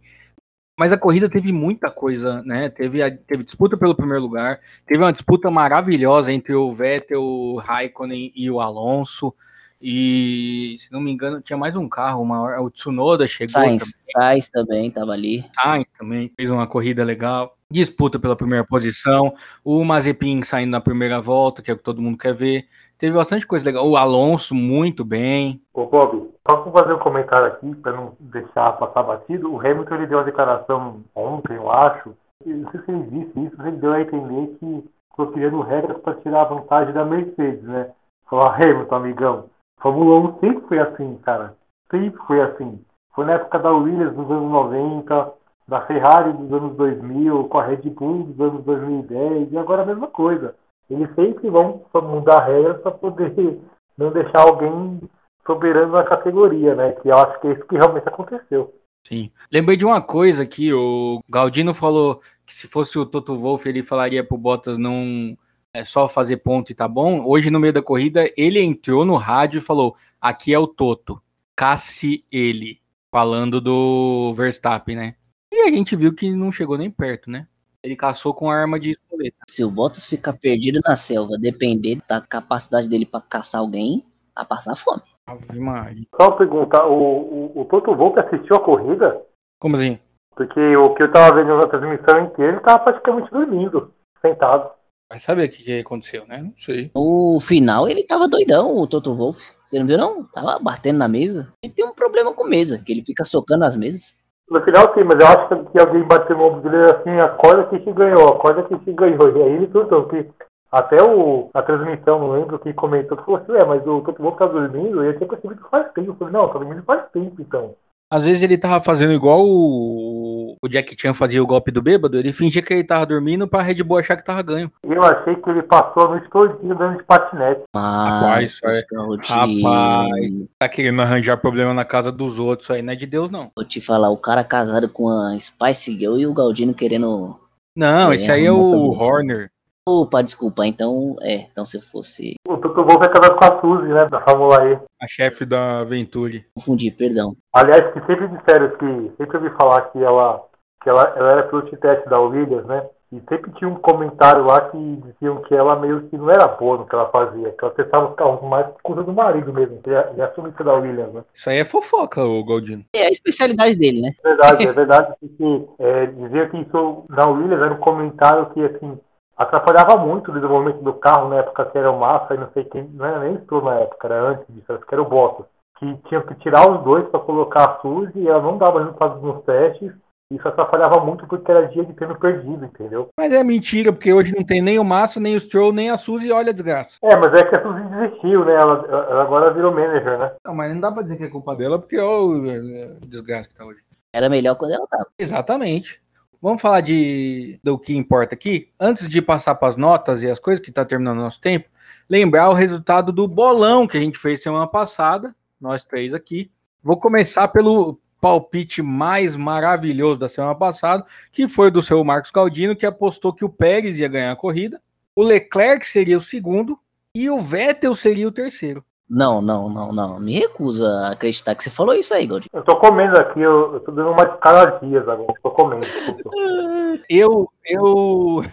Mas a corrida teve muita coisa, né? Teve, a- teve disputa pelo primeiro lugar, teve uma disputa maravilhosa entre o Vettel, o Raikkonen e o Alonso. E, se não me engano, tinha mais um carro maior. O Tsunoda chegou Sainz, Sainz também tava ali. Sainz também fez uma corrida legal. Disputa pela primeira posição. O Mazepin saindo na primeira volta, que é o que todo mundo quer ver. Teve bastante coisa legal. O Alonso muito bem. Ô Bob, só para fazer um comentário aqui, para não deixar passar batido, o Hamilton ele deu uma declaração ontem, eu acho, não sei se ele disse isso, mas ele deu a entender que estou criando regras para tirar a vantagem da Mercedes, né? Falou, Hamilton, amigão, Fórmula 1 sempre foi assim, cara. Sempre foi assim. Foi na época da Williams dos anos 90, da Ferrari dos anos 2000, com a Red Bull dos anos 2010, e agora a mesma coisa. Eles sempre vão mudar regras para poder [LAUGHS] não deixar alguém soberano na categoria, né? Que eu acho que é isso que realmente aconteceu. Sim. Lembrei de uma coisa que o Galdino falou que se fosse o Toto Wolff, ele falaria pro Bottas não é só fazer ponto e tá bom. Hoje, no meio da corrida, ele entrou no rádio e falou: aqui é o Toto, casse ele. Falando do Verstappen, né? E a gente viu que não chegou nem perto, né? Ele caçou com a arma de espoleta. Se o Bottas ficar perdido na selva, depender da capacidade dele pra caçar alguém, a passar fome. Ave Maria. Só uma pergunta, o, o, o Toto Wolff assistiu a corrida? Como assim? Porque o que eu tava vendo na transmissão inteira, ele tava praticamente dormindo, sentado. Vai saber o que, que aconteceu, né? Não sei. No final, ele tava doidão, o Toto Wolff. Você não viu, não? Tava batendo na mesa. Ele tem um problema com mesa, que ele fica socando as mesas. No final sim, mas eu acho que alguém bateu no ombro dele assim, acorda que se ganhou, acorda que se ganhou. E aí ele perguntou que até o, a transmissão, não lembro quem comentou, falou assim, é, mas o Toto Wolff tá dormindo, e eu tinha percebido que faz tempo. Eu falei, não, tá dormindo faz tempo então. Às vezes ele tava fazendo igual o, o Jack Chan fazia o golpe do bêbado, ele fingia que ele tava dormindo pra Red Bull achar que tava ganho. Eu achei que ele passou a noite todinha dando de patinete. Mas, Rapaz, Rapaz. Tá querendo arranjar problema na casa dos outros, aí não é de Deus, não. Vou te falar, o cara casado com a Spice Girl e o Galdino querendo. Não, É, esse aí é o. Horner. Opa, desculpa, então. É, então se eu fosse. O Toto Wolff é casado com a Suzy, né, da Fórmula E. A chefe da Venturi. Confundir, perdão. Aliás, que sempre disseram que, sempre ouvi falar que ela, que ela, ela era piloto de teste da Williams, né? E sempre tinha um comentário lá que diziam que ela meio que não era boa no que ela fazia, que ela testava os carros mais por conta do marido mesmo, que é, é a sumista da Williams, né? Isso aí é fofoca, o Galdino. É a especialidade dele, né? É verdade, é [LAUGHS] verdade, porque é, dizia que isso na Williams era um comentário que, assim, atrapalhava muito o desenvolvimento do carro na época que era o Massa e não sei quem, não era nem Stroll na época, era antes disso, acho que era o Bottas, que tinham que tirar os dois para colocar a Suzy e ela não dava resultados nos testes, isso atrapalhava muito porque era dia de treino perdido, entendeu? Mas é mentira, porque hoje não tem nem o Massa, nem o Stroll, nem a Suzy, olha a desgraça. É, mas é que a Suzy desistiu, né? Ela, ela agora virou manager, né? Não, mas não dá pra dizer que é culpa dela, porque olha o desgaste que tá hoje. Era melhor quando ela tava. Exatamente. Vamos falar de do que importa aqui. Antes de passar para as notas e as coisas que está terminando nosso tempo, lembrar o resultado do bolão que a gente fez semana passada, nós três aqui. Vou começar pelo palpite mais maravilhoso da semana passada, que foi do seu Marcos Galdino, que apostou que o Pérez ia ganhar a corrida, o Leclerc seria o segundo e o Vettel seria o terceiro. Não, não, não, não. Me recuso a acreditar que você falou isso aí, Galdino. Eu tô comendo aqui, eu, eu tô dando uma de cada agora, tô comendo. [LAUGHS] Eu, eu,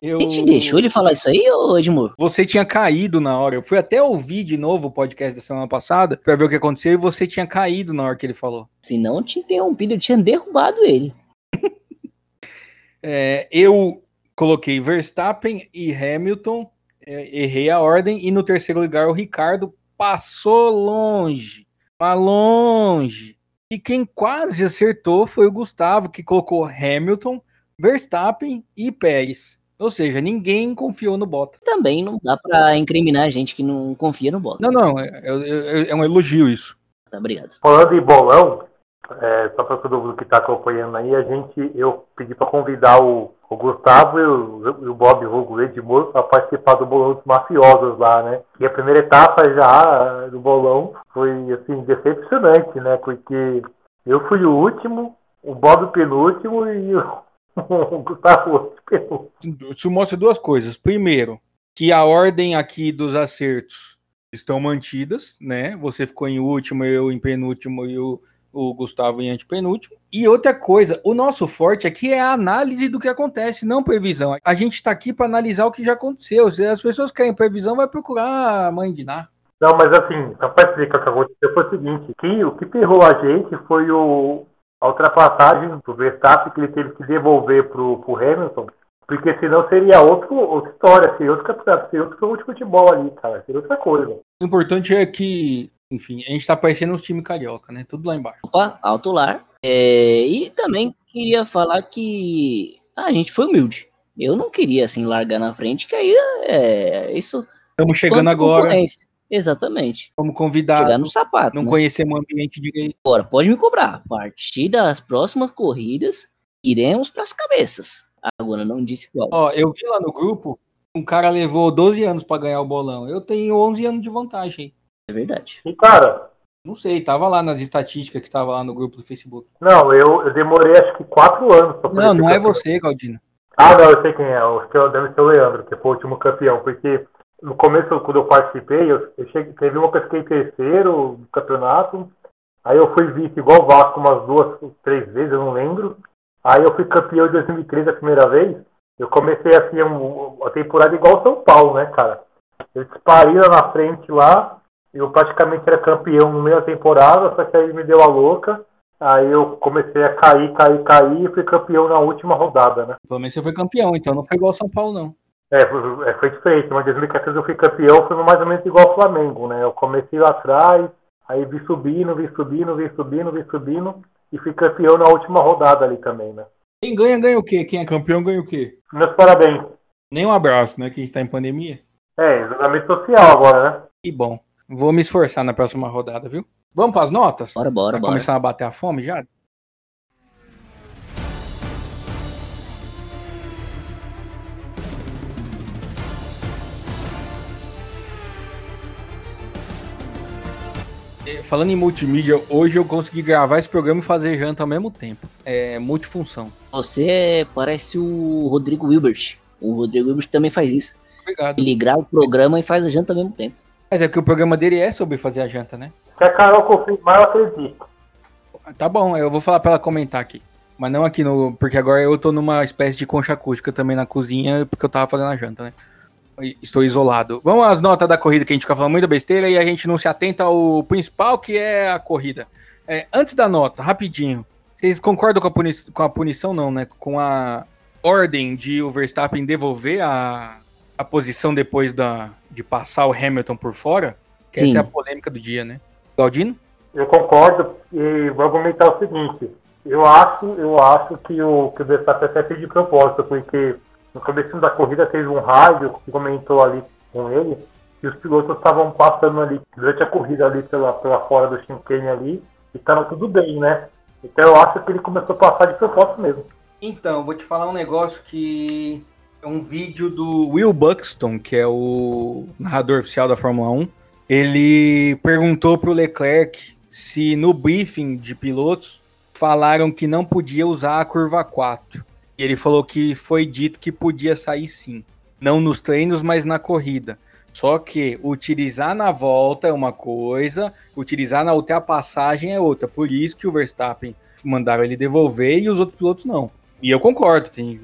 eu. Quem te deixou ele falar isso aí, ô Edmur? Você tinha caído na hora. Eu fui até ouvir de novo o podcast da semana passada pra ver o que aconteceu e você tinha caído na hora que ele falou. Se não tinha interrompido, eu tinha derrubado ele. [LAUGHS] É, eu coloquei Verstappen e Hamilton, é, errei a ordem, e no terceiro lugar o Ricardo passou longe, mas longe. E quem quase acertou foi o Gustavo, que colocou Hamilton, Verstappen e Pérez. Ou seja, ninguém confiou no Bottas. Também não dá pra incriminar a gente que não confia no Bottas. Não, não, é, é- é um elogio isso. Tá, obrigado. Falando em bolão, é, só para todo mundo que está acompanhando aí, a gente, eu pedi para convidar o, o Gustavo e o, o Bob Hugo Edmur para participar do bolão dos mafiosos lá, né? E a primeira etapa já do bolão foi assim decepcionante, né? Porque eu fui o último o Bob penúltimo e [LAUGHS] o, o Gustavo penúltimo. Isso mostra duas coisas. Primeiro, que a ordem aqui dos acertos estão mantidas, né? Você ficou em último, eu em penúltimo e o, o Gustavo em antepenúltimo. E outra coisa, o nosso forte aqui é a análise do que acontece, não previsão. A gente está aqui para analisar o que já aconteceu. Se as pessoas querem previsão, vai procurar a mãe de Ná. Não, mas assim, só para explicar o que aconteceu foi o seguinte, que o que ferrou a gente foi o, a ultrapassagem do Verstappen que ele teve que devolver para o Hamilton, porque senão seria outro, outra história, seria outro campeonato, seria outro jogo de futebol ali, cara, seria outra coisa. O importante é que, enfim, a gente tá parecendo uns times carioca, né? Tudo lá embaixo. Opa, alto lar. É, e também queria falar que a gente foi humilde. Eu não queria, assim, largar na frente, que aí é isso... Estamos chegando agora. Exatamente. Como convidado. Chegar no sapato. Não né? conhecemos o ambiente direito. Agora, pode me cobrar. A partir das próximas corridas, iremos para as cabeças. Agora, não disse qual. Ó, eu vi lá no grupo, um cara levou 12 anos para ganhar o bolão. Eu tenho 11 anos de vantagem. É verdade. E, cara, não sei, tava lá nas estatísticas que tava lá no grupo do Facebook. Não, eu, eu demorei acho que quatro anos pra Não, não é você, Galdino. Ah, não, eu sei quem é. O seu, deve ser o Leandro, que foi o último campeão, porque no começo, quando eu participei, eu, eu cheguei, teve uma que eu fiquei terceiro no campeonato, aí eu fui vice igual o Vasco umas duas, três vezes, eu não lembro. Aí eu fui campeão em 2013 a primeira vez. Eu comecei assim uma, a temporada igual o São Paulo, né, cara? Eu disparei lá na frente lá, eu praticamente era campeão no meio da temporada, só que aí me deu a louca. Aí eu comecei a cair, cair, cair e fui campeão na última rodada, né? Pelo menos você foi campeão, então não foi igual ao São Paulo, não. É, foi, é, foi diferente, mas em 2014 eu fui campeão, foi mais ou menos igual ao Flamengo, né? Eu comecei lá atrás, aí vi subindo, vi subindo, vi subindo, vi subindo, e fui campeão na última rodada ali também, né? Quem ganha, ganha o quê? Quem é campeão, ganha o quê? Meus parabéns. Nem um abraço, né? Que a gente tá em pandemia. É, isolamento social agora, né? E bom. Vou me esforçar na próxima rodada, viu? Vamos para as notas? Bora, bora, pra bora. começar a bater a fome já? É, falando em multimídia, hoje eu consegui gravar esse programa e fazer janta ao mesmo tempo. É multifunção. Você parece o Rodrigo Wilbert. O Rodrigo Wilbert também faz isso. Obrigado. Ele grava o programa e faz a janta ao mesmo tempo. Mas é que o programa dele é sobre fazer a janta, né? Se a Carol confirmar, eu acredito. Tá bom, eu vou falar pra ela comentar aqui. Mas não aqui no. Porque agora eu tô numa espécie de concha acústica também na cozinha, porque eu tava fazendo a janta, né? Estou isolado. Vamos às notas da corrida, que a gente fica falando muita besteira e a gente não se atenta ao principal, que é a corrida. É, antes da nota, rapidinho. Vocês concordam com a, punição, com a punição, não, né? Com a ordem de o Verstappen devolver a, a posição depois da, de passar o Hamilton por fora? Que essa é a polêmica do dia, né? Galdino? Eu concordo e vou argumentar o seguinte. Eu acho, eu acho que o, que o Verstappen até fez de propósito, porque no começo da corrida teve um rádio que comentou ali com ele que os pilotos estavam passando ali durante a corrida ali pela, pela fora do chicane ali e estava tudo bem, né? Então eu acho que ele começou a passar de propósito mesmo. Então, vou te falar um negócio que é um vídeo do Will Buxton, que é o narrador oficial da Fórmula 1. Ele perguntou para o Leclerc se no briefing de pilotos falaram que não podia usar a curva 4. E ele falou que foi dito que podia sair sim. Não nos treinos, mas na corrida. Só que utilizar na volta é uma coisa, utilizar na ultrapassagem é outra. Por isso que o Verstappen mandaram ele devolver e os outros pilotos não. E eu concordo, tem,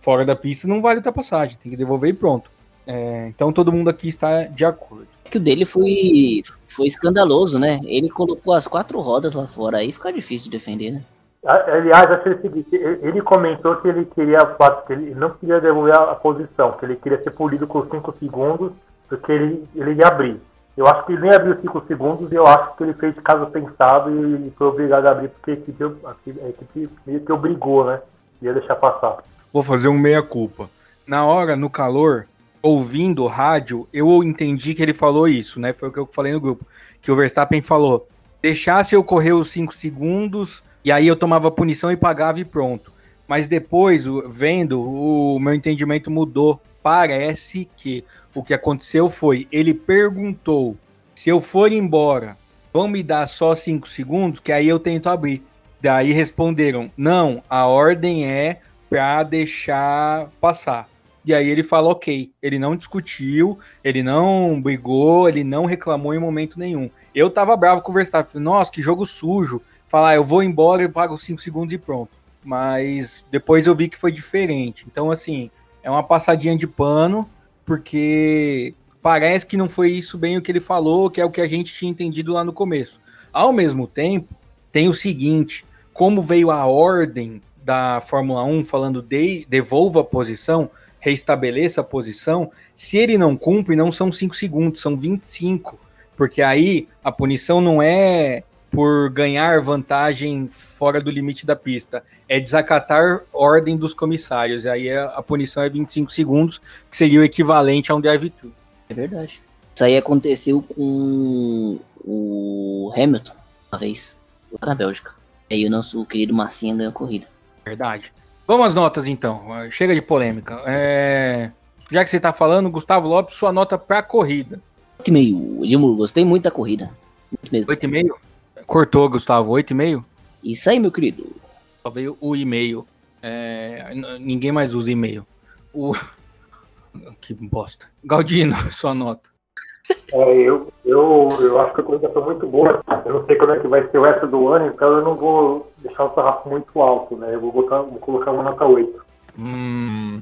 fora da pista não vale ultrapassagem, tem que devolver e pronto. É, então todo mundo aqui está de acordo. É que o dele foi, foi escandaloso, né? Ele colocou as quatro rodas lá fora, aí fica difícil de defender, né? Aliás, achei o seguinte, ele comentou que ele queria, que ele não queria devolver a posição, que ele queria ser polido com 5 segundos, porque ele, ele ia abrir. Eu acho que ele nem abriu 5 segundos e eu acho que ele fez de caso pensado e foi obrigado a abrir porque a equipe, a equipe meio que obrigou, né? Ia deixar passar. Vou fazer um meia-culpa. Na hora, no calor, ouvindo o rádio, eu entendi que ele falou isso, né? Foi o que eu falei no grupo. Que o Verstappen falou: deixasse eu correr os 5 segundos e aí eu tomava punição e pagava e pronto. Mas depois, vendo, o meu entendimento mudou. Parece que o que aconteceu foi, ele perguntou, se eu for embora, vão me dar só 5 segundos, que aí eu tento abrir. Daí responderam: não, a ordem é para deixar passar. E aí ele fala ok. Ele não discutiu, ele não brigou, ele não reclamou em momento nenhum. Eu tava bravo com o Verstappen. Nossa, que jogo sujo. Falar, eu vou embora e pago 5 segundos e pronto. Mas depois eu vi que foi diferente. Então, assim, é uma passadinha de pano, porque parece que não foi isso bem o que ele falou, que é o que a gente tinha entendido lá no começo. Ao mesmo tempo, tem o seguinte: como veio a ordem da Fórmula 1 falando de, devolva a posição, reestabeleça a posição, se ele não cumpre, não são 5 segundos, são 25. Porque aí a punição não é por ganhar vantagem fora do limite da pista, é desacatar ordem dos comissários. E aí a, a punição é 25 segundos, que seria o equivalente a um drive-thru. É verdade. Isso aí aconteceu com o Hamilton, uma vez, na Bélgica. E aí o nosso querido Marcinha ganhou a corrida. Verdade. Vamos às notas então. Chega de polêmica. É... Já que você está falando, Gustavo Lopes, sua nota para a corrida. 8,5. Edmundo, gostei muito da corrida. Muito mesmo. 8,5? Cortou, Gustavo. 8,5? Isso aí, meu querido. Só veio o e-mail. É... Ninguém mais usa e-mail. O... [LAUGHS] Que bosta. Galdino, [LAUGHS] sua nota. É, eu, eu, eu acho que a corrida foi muito boa. Eu não sei quando é que vai ser o resto do ano, então eu não vou deixar o sarrafo muito alto, né? Eu vou, botar, vou colocar uma nota 8. Hum,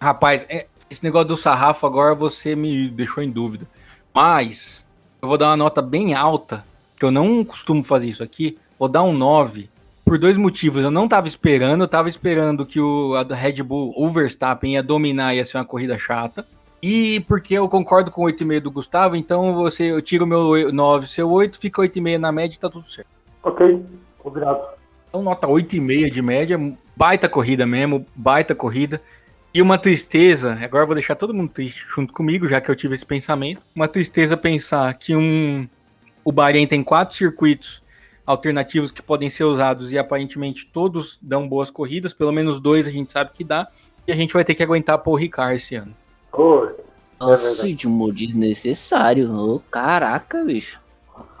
rapaz, é, esse negócio do sarrafo agora você me deixou em dúvida. Mas eu vou dar uma nota bem alta, que eu não costumo fazer isso aqui. Vou dar um 9 por dois motivos. Eu não estava esperando, eu estava esperando que o a Red Bull, o Verstappen, ia dominar, ia ser uma corrida chata. E porque eu concordo com o 8,5 do Gustavo, então você, eu tiro meu 9, seu 8, fica 8,5 na média e tá tudo certo. Ok, obrigado. Então, nota 8,5 de média, baita corrida mesmo, baita corrida. E uma tristeza, agora eu vou deixar todo mundo triste junto comigo, já que eu tive esse pensamento. Uma tristeza pensar que um o Bahrein tem quatro circuitos alternativos que podem ser usados e aparentemente todos dão boas corridas, pelo menos dois a gente sabe que dá, e a gente vai ter que aguentar Paul Ricard esse ano. Oi. Nossa, é de humor desnecessário. Oh, caraca, bicho.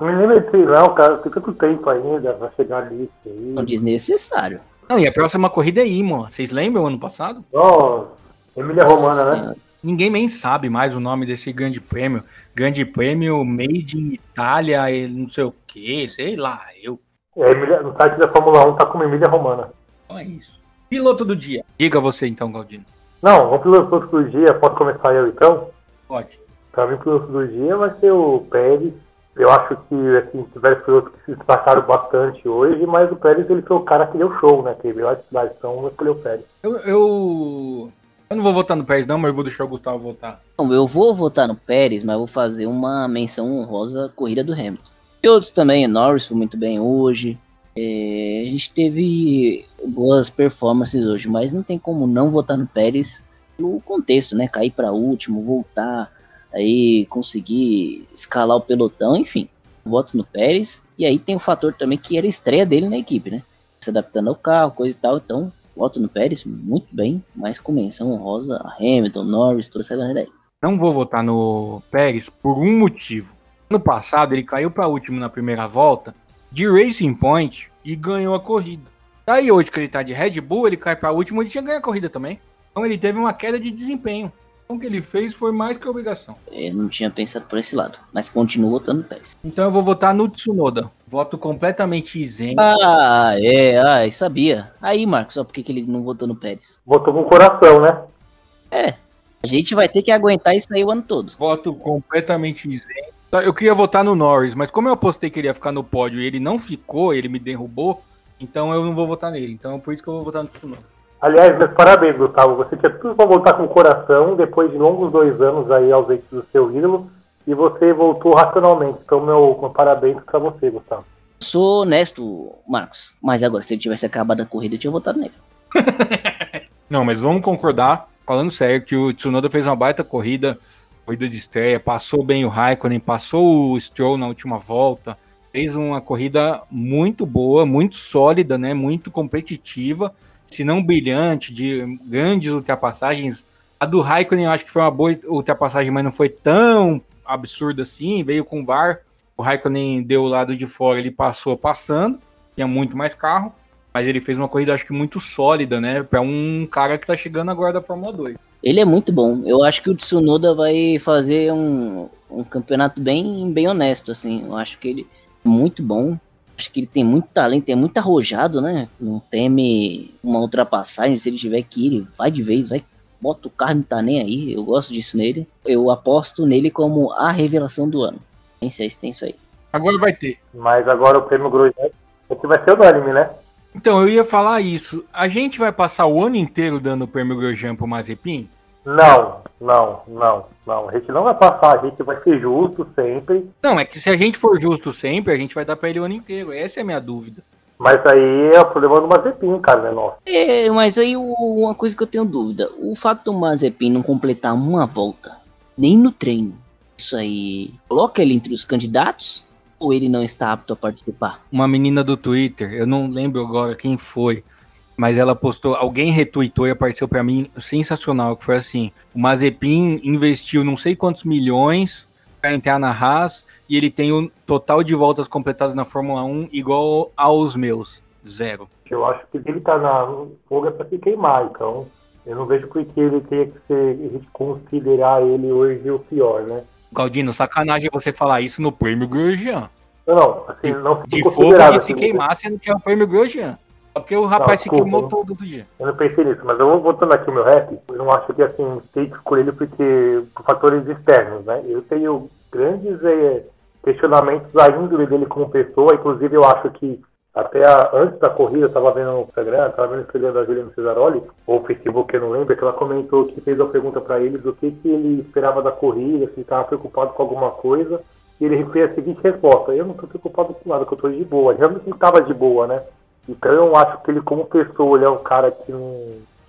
Não me lembra disso não, cara. Tem tanto tempo ainda pra chegar ali. Não, desnecessário. Não, e a próxima corrida é Imo. Vocês lembram ano passado? Nossa, Emília Romana, né? Ninguém nem sabe mais o nome desse grande prêmio. Grande prêmio Made in Itália, não sei o que, sei lá, eu. É, no site da Fórmula 1 tá como Emília Romana. Então é isso. Piloto do dia. Diga você então, Galdino. Não, vamos do dia. Posso começar eu então? Pode. Pra mim, o piloto do dia vai ser o Pérez. Eu acho que assim, tiveram pilotos que se destacaram bastante hoje, mas o Pérez ele foi o cara que deu show, né? Que veio a cidade, então eu escolhi o Pérez. Eu, eu, eu não vou votar no Pérez, não, mas eu vou deixar o Gustavo votar. Não, eu vou votar no Pérez, mas vou fazer uma menção honrosa corrida do Hamilton. E outros também, Norris foi muito bem hoje. É, a gente teve boas performances hoje, mas não tem como não votar no Pérez pelo contexto, né? Cair para último, voltar, aí conseguir escalar o pelotão, enfim. Voto no Pérez. E aí tem o fator também que era a estreia dele na equipe, né? Se adaptando ao carro, coisa e tal. Então, voto no Pérez muito bem, mas com menção honrosa Hamilton, Norris, toda essa galera aí. Não vou votar no Pérez por um motivo. No passado, ele caiu para último na primeira volta de Racing Point e ganhou a corrida. Daí hoje que ele tá de Red Bull, ele cai para último, ele tinha ganho a corrida também. Então ele teve uma queda de desempenho. Então o que ele fez foi mais que obrigação. Eu não tinha pensado por esse lado, mas continuo votando Pérez. Então eu vou votar no Tsunoda. Voto completamente isento. Ah, é, ah, sabia. Aí, Marcos, só por que ele não votou no Pérez? Votou com o coração, né? É. A gente vai ter que aguentar isso aí o ano todo. Voto completamente isento. Tá, eu queria votar no Norris, mas como eu apostei que ele ia ficar no pódio e ele não ficou, ele me derrubou, então eu não vou votar nele. Então é por isso que eu vou votar no Tsunoda. Aliás, meus parabéns, Gustavo. Você tinha tudo para voltar com o coração depois de longos dois anos aí ausente do seu ídolo e você voltou racionalmente. Então, meu, meu parabéns para você, Gustavo. Sou honesto, Marcos. Mas agora, se ele tivesse acabado a corrida, eu tinha votado nele. [LAUGHS] não, mas vamos concordar, falando sério, que o Tsunoda fez uma baita corrida corrida de estreia, passou bem o Raikkonen, passou o Stroll na última volta, fez uma corrida muito boa, muito sólida, né, muito competitiva, se não brilhante, de grandes ultrapassagens. A do Raikkonen eu acho que foi uma boa ultrapassagem, mas não foi tão absurda assim, veio com o VAR, o Raikkonen deu o lado de fora, ele passou passando, tinha muito mais carro, mas ele fez uma corrida acho que muito sólida, né, para um cara que tá chegando agora da Fórmula 2. Ele é muito bom. Eu acho que o Tsunoda vai fazer um, um campeonato bem, bem honesto, assim. Eu acho que ele é muito bom. Acho que ele tem muito talento, tem muito arrojado, né? Não teme uma ultrapassagem. Se ele tiver que ir, ele vai de vez, vai, bota o carro, não tá nem aí. Eu gosto disso nele. Eu aposto nele como a revelação do ano. Nem sei se tem isso aí. Agora vai ter. Mas agora o prêmio Grosjean, esse vai ser unânime, né? Então, eu ia falar isso. A gente vai passar o ano inteiro dando o prêmio Grosjean pro Mazepin? Não, não, não, não. A gente não vai passar, a gente vai ser justo sempre. Não, é que se a gente for justo sempre, a gente vai dar pra ele o ano inteiro. Essa é a minha dúvida. Mas aí é o problema do Mazepin, cara, né? Nossa. É, mas aí uma coisa que eu tenho dúvida: o fato do Mazepin não completar uma volta, nem no treino, isso aí coloca ele entre os candidatos? Ou ele não está apto a participar? Uma menina do Twitter, eu não lembro agora quem foi, mas ela postou, alguém retweetou e apareceu pra mim sensacional, que foi assim, o Mazepin investiu não sei quantos milhões pra entrar na Haas e ele tem o total de voltas completadas na Fórmula 1 igual aos meus, zero. Eu acho que ele tá na é pra se queimar, então eu não vejo por que ele tenha que ser, a gente considerar ele hoje o pior, né? Galdino, sacanagem você falar isso no prêmio Grosjean. Não, não, assim, não De fogo de se assim, queimar, sendo que é o prêmio Grosjean. Só porque o rapaz se desculpa, queimou não. todo dia. Eu não pensei nisso, mas eu vou voltando aqui o meu rap. Eu não acho que assim, tem que escolher ele porque por fatores externos, né? Eu tenho grandes eh, questionamentos da índole dele como pessoa. Inclusive, eu acho que até a- antes da corrida, eu estava vendo no Instagram, estava vendo o Instagram da Juliana Cesaroli, ou Facebook, eu não lembro, que ela comentou que fez uma pergunta para ele do que, que ele esperava da corrida, se ele estava preocupado com alguma coisa. E ele fez a seguinte resposta: Eu não estou preocupado com nada, que eu estou de boa. Realmente estava de boa, né? Então eu acho que ele, como pessoa, ele é um cara que não,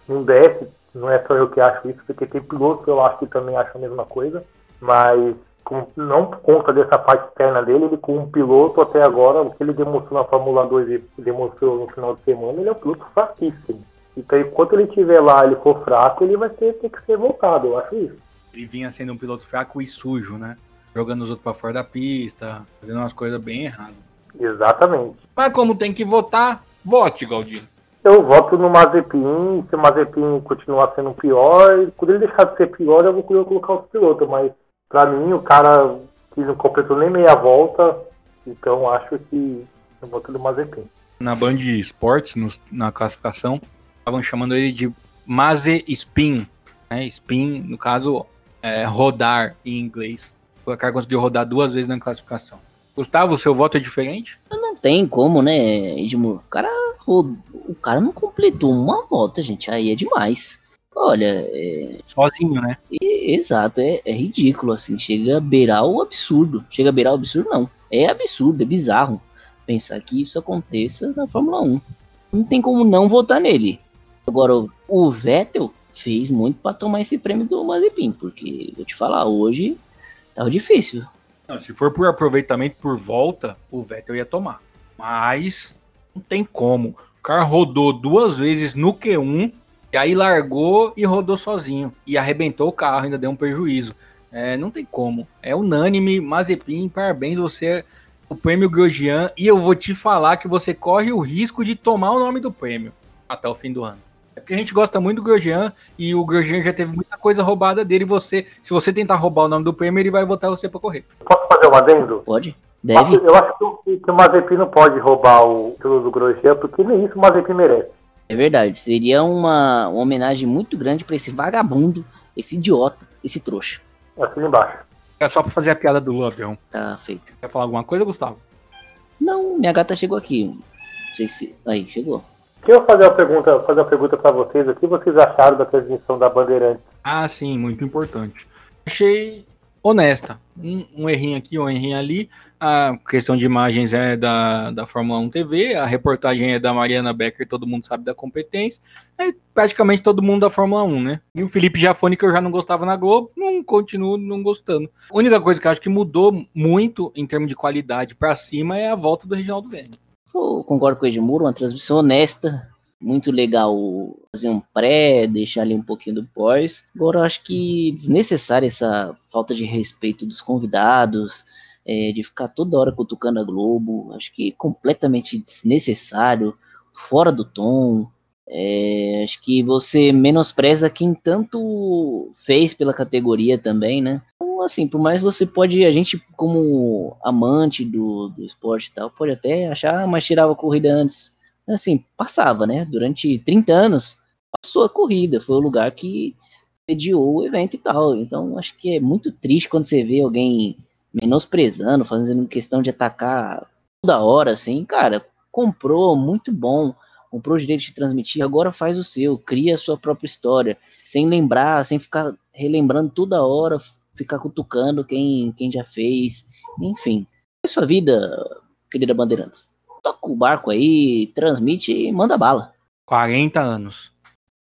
não desce. Não é só eu que acho isso, porque tem pilotos que eu acho que também acham a mesma coisa. Mas com, não por conta dessa parte externa dele, ele como um piloto até agora, o que ele demonstrou na Fórmula 2 e demonstrou no final de semana, ele é um piloto fraquíssimo. Então enquanto ele estiver lá ele for fraco, ele vai ter, ter que ser voltado, eu acho isso. Ele vinha sendo um piloto fraco e sujo, né? Jogando os outros pra fora da pista, fazendo umas coisas bem erradas. Exatamente. Mas como tem que votar, vote, Galdino. Eu voto no Mazepin, se o Mazepin continuar sendo pior, quando ele deixar de ser pior, eu vou colocar outro piloto, mas pra mim o cara que não completou nem meia volta, então acho que eu voto no Mazepin. Na Band Esportes, na classificação, estavam chamando ele de Maze Spin. Né? Spin, no caso, é rodar em inglês. O cara conseguiu rodar duas vezes na classificação. Gustavo, seu voto é diferente? Não tem como, né, Edmur? O cara, o, o cara não completou uma volta, gente. Aí é demais. Olha, é, Sozinho, né? E- Exato, é, é ridículo, assim, chega a beirar o absurdo. Chega a beirar o absurdo, não. É absurdo, é bizarro pensar que isso aconteça na Fórmula 1. Não tem como não votar nele. Agora, o- Vettel fez muito pra tomar esse prêmio do Mazepin, porque, vou te falar, hoje tava difícil. Não, se for por aproveitamento por volta, o Vettel ia tomar. Mas não tem como. O cara rodou duas vezes no Q1, e aí largou e rodou sozinho. E arrebentou o carro, ainda deu um prejuízo. É, não tem como. É unânime, Mazepin, parabéns, você é o prêmio Grosjean. E eu vou te falar que você corre o risco de tomar o nome do prêmio até o fim do ano. É porque a gente gosta muito do Grosjean e o Grosjean já teve muita coisa roubada dele. e Você, se você tentar roubar o nome do prêmio, ele vai botar você pra correr. Posso fazer um adendo? Pode? Deve? Eu acho que, o- que o Mazepin não pode roubar o título do Grosjean, porque nem isso o Mazepin merece. É verdade. Seria uma, uma homenagem muito grande pra esse vagabundo, esse idiota, esse trouxa. Aqui embaixo. É só pra fazer a piada do Lampião. Tá feito. Quer falar alguma coisa, Gustavo? Não, minha gata chegou aqui. Não sei se. Aí, chegou. Quero fazer uma pergunta, fazer uma pergunta para vocês. O que vocês acharam da transmissão da Bandeirantes? Ah, sim, muito importante. Achei honesta. Um, um errinho aqui, um errinho ali. A questão de imagens é da, da Fórmula 1 TV, a reportagem é da Mariana Becker, todo mundo sabe da competência. É praticamente todo mundo da Fórmula 1, né? E o Felipe Jafone, que eu já não gostava na Globo, não continuo não gostando. A única coisa que eu acho que mudou muito em termos de qualidade pra cima é a volta do Reginaldo Leme. Eu concordo com o Edmuro, uma transmissão honesta, muito legal fazer um pré, deixar ali um pouquinho do pós. Agora eu acho que desnecessária essa falta de respeito dos convidados, é, de ficar toda hora cutucando a Globo. Acho que completamente desnecessário, fora do tom. É, acho que você menospreza quem tanto fez pela categoria também, né? Então, assim, por mais você pode, a gente como amante do, do esporte e tal, pode até achar, mas tirava a corrida antes. Assim, passava, né? Durante 30 anos, passou a corrida, foi o lugar que sediou o evento e tal. Então, acho que é muito triste quando você vê alguém menosprezando, fazendo questão de atacar toda hora, assim, cara, comprou, muito bom comprou o direito de transmitir, agora faz o seu, cria a sua própria história, sem lembrar, sem ficar relembrando toda hora, ficar cutucando quem, quem já fez, enfim. É sua vida, querida Bandeirantes. Toca o barco aí, transmite e manda bala. 40 anos.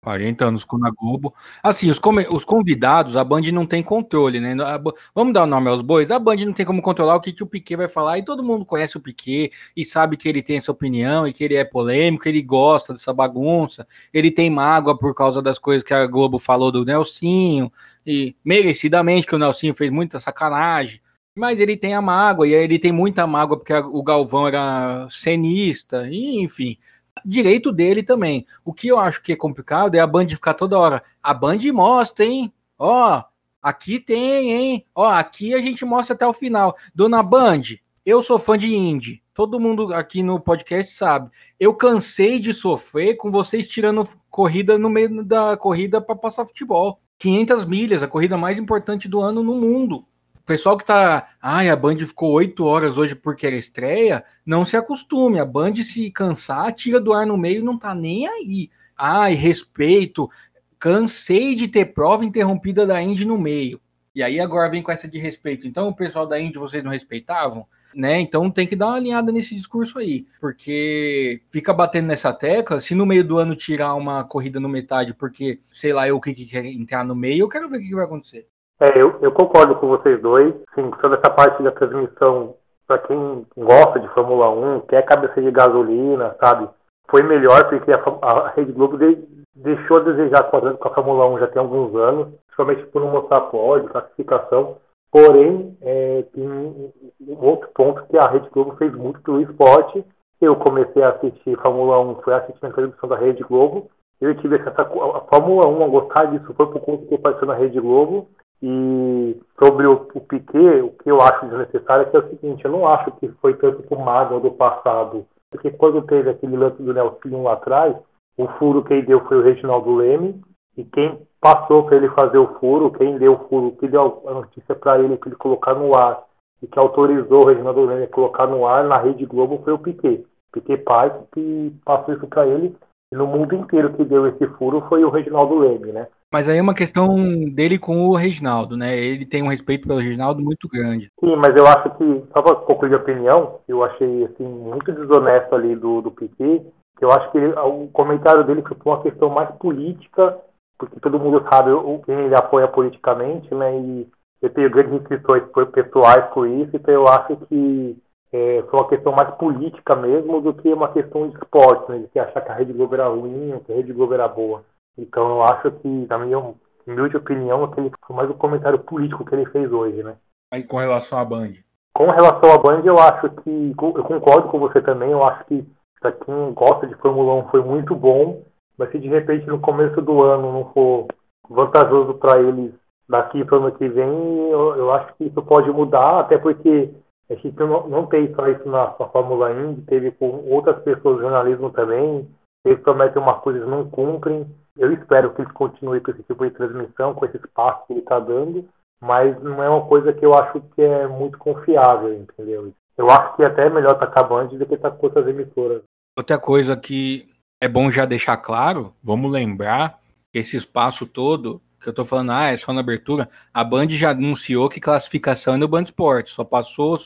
40 anos com na Globo. Assim, os, os convidados, a Band não tem controle, né? A, vamos dar o nome aos bois. A Band não tem como controlar o que, que o Piquet vai falar, e todo mundo conhece o Piquet e sabe que ele tem essa opinião e que ele é polêmico, ele gosta dessa bagunça, ele tem mágoa por causa das coisas que a Globo falou do Nelsinho, e merecidamente que o Nelsinho fez muita sacanagem. Mas ele tem a mágoa, e ele tem muita mágoa porque o Galvão era cenista, e enfim direito dele também. O que eu acho que é complicado é a Band ficar toda hora. A Band mostra, hein? Ó, aqui tem, hein? Ó, aqui a gente mostra até o final. Dona Band, eu sou fã de indie. Todo mundo aqui no podcast sabe. Eu cansei de sofrer com vocês tirando corrida no meio da corrida para passar futebol. 500 milhas, a corrida mais importante do ano no mundo pessoal que tá. Ai, a Band ficou oito horas hoje porque era estreia. Não se acostume. A Band, se cansar, tira do ar no meio não tá nem aí. Ai, respeito. Cansei de ter prova interrompida da Indy no meio. E aí agora vem com essa de respeito. Então o pessoal da Indy vocês não respeitavam? Né? Então tem que dar uma alinhada nesse discurso aí, porque fica batendo nessa tecla. Se no meio do ano tirar uma corrida no metade, porque sei lá eu o que, que quer entrar no meio, eu quero ver o que vai acontecer. É, eu, eu concordo com vocês dois. Sim, sobre essa parte da transmissão, para quem gosta de Fórmula 1, quer cabeça de gasolina, sabe? Foi melhor porque a, a Rede Globo de, deixou a desejar com a, Fórmula 1 já tem alguns anos, principalmente por não mostrar pódio, classificação. Porém, é, tem um outro ponto que a Rede Globo fez muito pelo esporte. Eu comecei a assistir Fórmula 1, foi assistindo a transmissão da Rede Globo. Eu tive essa, a Fórmula 1 a gostar disso foi por conta que apareceu na Rede Globo e sobre o, o Piquet, o que eu acho desnecessário é que é o seguinte, eu não acho que foi tanto por mágoa do passado, porque quando teve aquele lance do Nelson lá atrás, o furo quem deu foi o Reginaldo Leme, e quem passou para ele fazer o furo, quem deu o furo, que deu a notícia para ele que ele colocar no ar, e que autorizou o Reginaldo Leme a colocar no ar na Rede Globo foi o Piquet. Piquet pai que passou isso para ele, e no mundo inteiro que deu esse furo foi o Reginaldo Leme, né? Mas aí é uma questão dele com o Reginaldo, né? Ele tem um respeito pelo Reginaldo muito grande. Sim, mas eu acho que, só para concluir a opinião, eu achei assim, muito desonesto ali do, do Piquet, que eu acho que ele, o comentário dele foi uma questão mais política, porque todo mundo sabe o quem ele apoia politicamente, né? E eu tenho grandes inscrições pessoais com isso, então eu acho que é, foi uma questão mais política mesmo do que uma questão de esporte, né? De achar que a Rede Globo era ruim, que a Rede Globo era boa. Então eu acho que, na minha humilde opinião, aquele foi mais um comentário político que ele fez hoje, né? Aí com relação à Band? Com relação à Band, eu acho que. Eu concordo com você também, eu acho que para quem gosta de Fórmula 1 foi muito bom, mas se de repente no começo do ano não for vantajoso para eles daqui para o ano que vem, eu, eu, acho que isso pode mudar, até porque a gente não, não tem só isso na, na Fórmula Indy, teve com outras pessoas do jornalismo também, eles prometem uma coisa e não cumprem. Eu espero que eles continuem com esse tipo de transmissão, com esse espaço que ele está dando, mas não é uma coisa que eu acho que é muito confiável, entendeu? Eu acho que é até melhor estar tá acabando do que estar tá com outras emissoras. Outra coisa que é bom já deixar claro, vamos lembrar que esse espaço todo, que eu estou falando, ah, é só na abertura, a Band já anunciou que classificação é no Band Esporte, só passou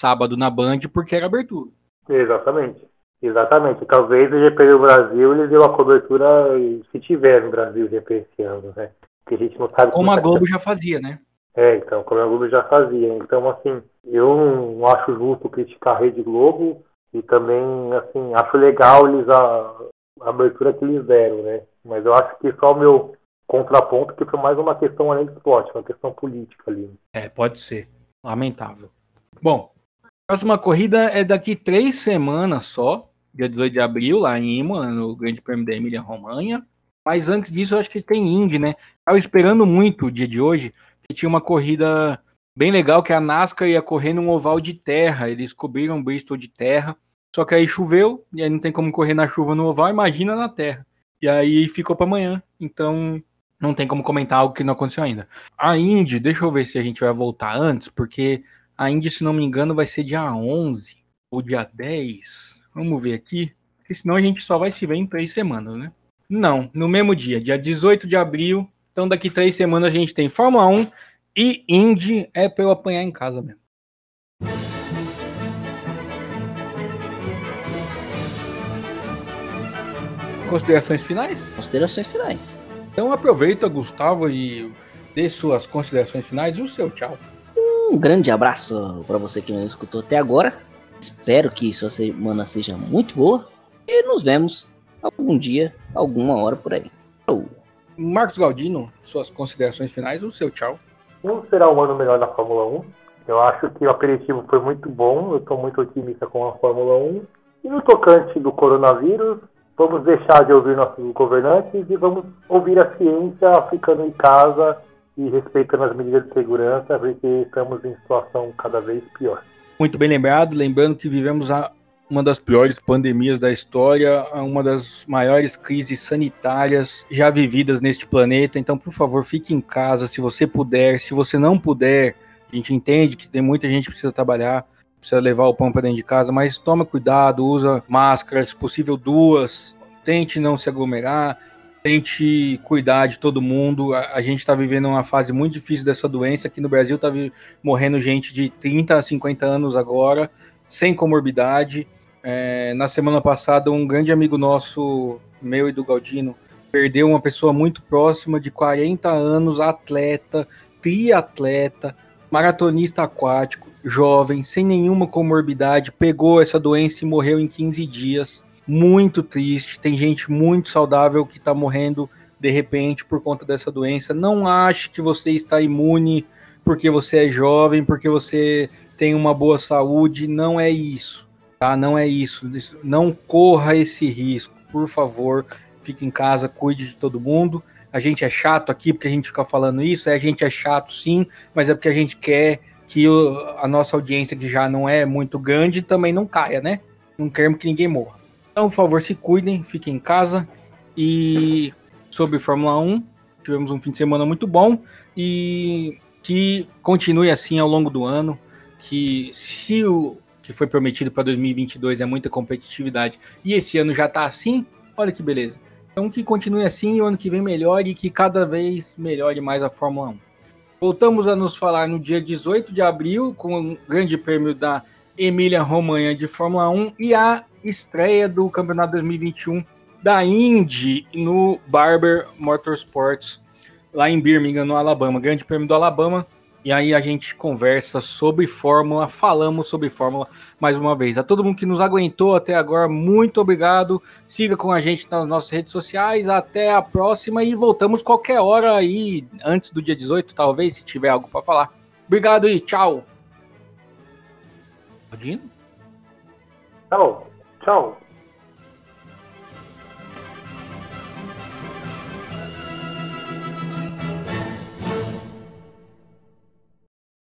sábado na Band porque era abertura. Exatamente. Exatamente. Talvez o GP do Brasil ele deu a cobertura se tiver no Brasil GP esse ano, né? Que a gente não sabe como, como a tá Globo já fazia, né? É, então, como a Globo já fazia. Então, assim, eu não acho justo criticar a Rede Globo e também, assim, acho legal eles a, a abertura que eles deram, né? Mas eu acho que só o meu contraponto que foi mais uma questão além do esporte, uma questão política ali. É, pode ser. Lamentável. Bom, próxima corrida é daqui três semanas só, dia 18 de abril, lá em Imola, no Grande Prêmio da Emília Romanha. Mas antes disso, eu acho que tem Indy, né? Tava esperando muito o dia de hoje, que tinha uma corrida bem legal, que a NASCAR ia correr num oval de terra. Eles cobriram Bristol de terra. Só que aí choveu, e aí não tem como correr na chuva no oval, imagina na terra. E aí ficou para amanhã. Então, não tem como comentar algo que não aconteceu ainda. A Indy, deixa eu ver se a gente vai voltar antes, porque a Indy, se não me engano, vai ser dia 11 ou dia 10. Vamos ver aqui. Porque senão a gente só vai se ver em três semanas, né? Não, no mesmo dia, dia 18 de abril. Então daqui três semanas a gente tem Fórmula 1 e Indy. É pra eu apanhar em casa mesmo. Considerações finais? Considerações finais. Então aproveita, Gustavo, e dê suas considerações finais e o seu tchau. Um grande abraço para você que nos escutou até agora. Espero que sua semana seja muito boa e nos vemos algum dia, alguma hora por aí. Marcos Galdino, suas considerações finais, o seu tchau. Não será um ano melhor na Fórmula 1. Eu acho que o aperitivo foi muito bom. Eu estou muito otimista com a Fórmula 1. E no tocante do coronavírus, vamos deixar de ouvir nossos governantes e vamos ouvir a ciência ficando em casa e respeitando as medidas de segurança, porque estamos em situação cada vez pior. Muito bem lembrado, lembrando que vivemos a, uma das piores pandemias da história, uma das maiores crises sanitárias já vividas neste planeta. Então, por favor, fique em casa se você puder. Se você não puder, a gente entende que tem muita gente que precisa trabalhar precisa levar o pão para dentro de casa, mas toma cuidado, usa máscara, se possível duas, tente não se aglomerar, tente cuidar de todo mundo. A, a gente está vivendo uma fase muito difícil dessa doença. Aqui no Brasil está morrendo gente de 30 a 50 anos agora, sem comorbidade. É, na semana passada, um grande amigo nosso, meu e do Galdino, perdeu uma pessoa muito próxima de 40 anos, atleta, triatleta, maratonista aquático, jovem, sem nenhuma comorbidade, pegou essa doença e morreu em 15 dias. Muito triste. Tem gente muito saudável que está morrendo de repente por conta dessa doença. Não ache que você está imune porque você é jovem, porque você tem uma boa saúde. Não é isso, tá? Não é isso. Não corra esse risco, por favor. Fique em casa, cuide de todo mundo a gente é chato aqui porque a gente fica falando isso, é, a gente é chato sim, mas é porque a gente quer que a nossa audiência, que já não é muito grande, também não caia, né? Não queremos que ninguém morra. Então, por favor, se cuidem, fiquem em casa. E sobre Fórmula 1, tivemos um fim de semana muito bom e que continue assim ao longo do ano. Que se o que foi prometido para 2022 é muita competitividade e esse ano já está assim, olha que beleza. Então que continue assim e o ano que vem melhore e que cada vez melhore mais a Fórmula 1. Voltamos a nos falar no dia 18 de abril com o Grande Prêmio da Emília Romanha de Fórmula 1 e a estreia do Campeonato 2021 da Indy no Barber Motorsports lá em Birmingham, no Alabama. Grande Prêmio do Alabama e aí a gente conversa sobre Fórmula, falamos sobre Fórmula mais uma vez. A todo mundo que nos aguentou até agora, muito obrigado. Siga com a gente nas nossas redes sociais. Até a próxima e voltamos qualquer hora aí, antes do dia 18, talvez, se tiver algo para falar. Obrigado e tchau. Tchau. Tchau.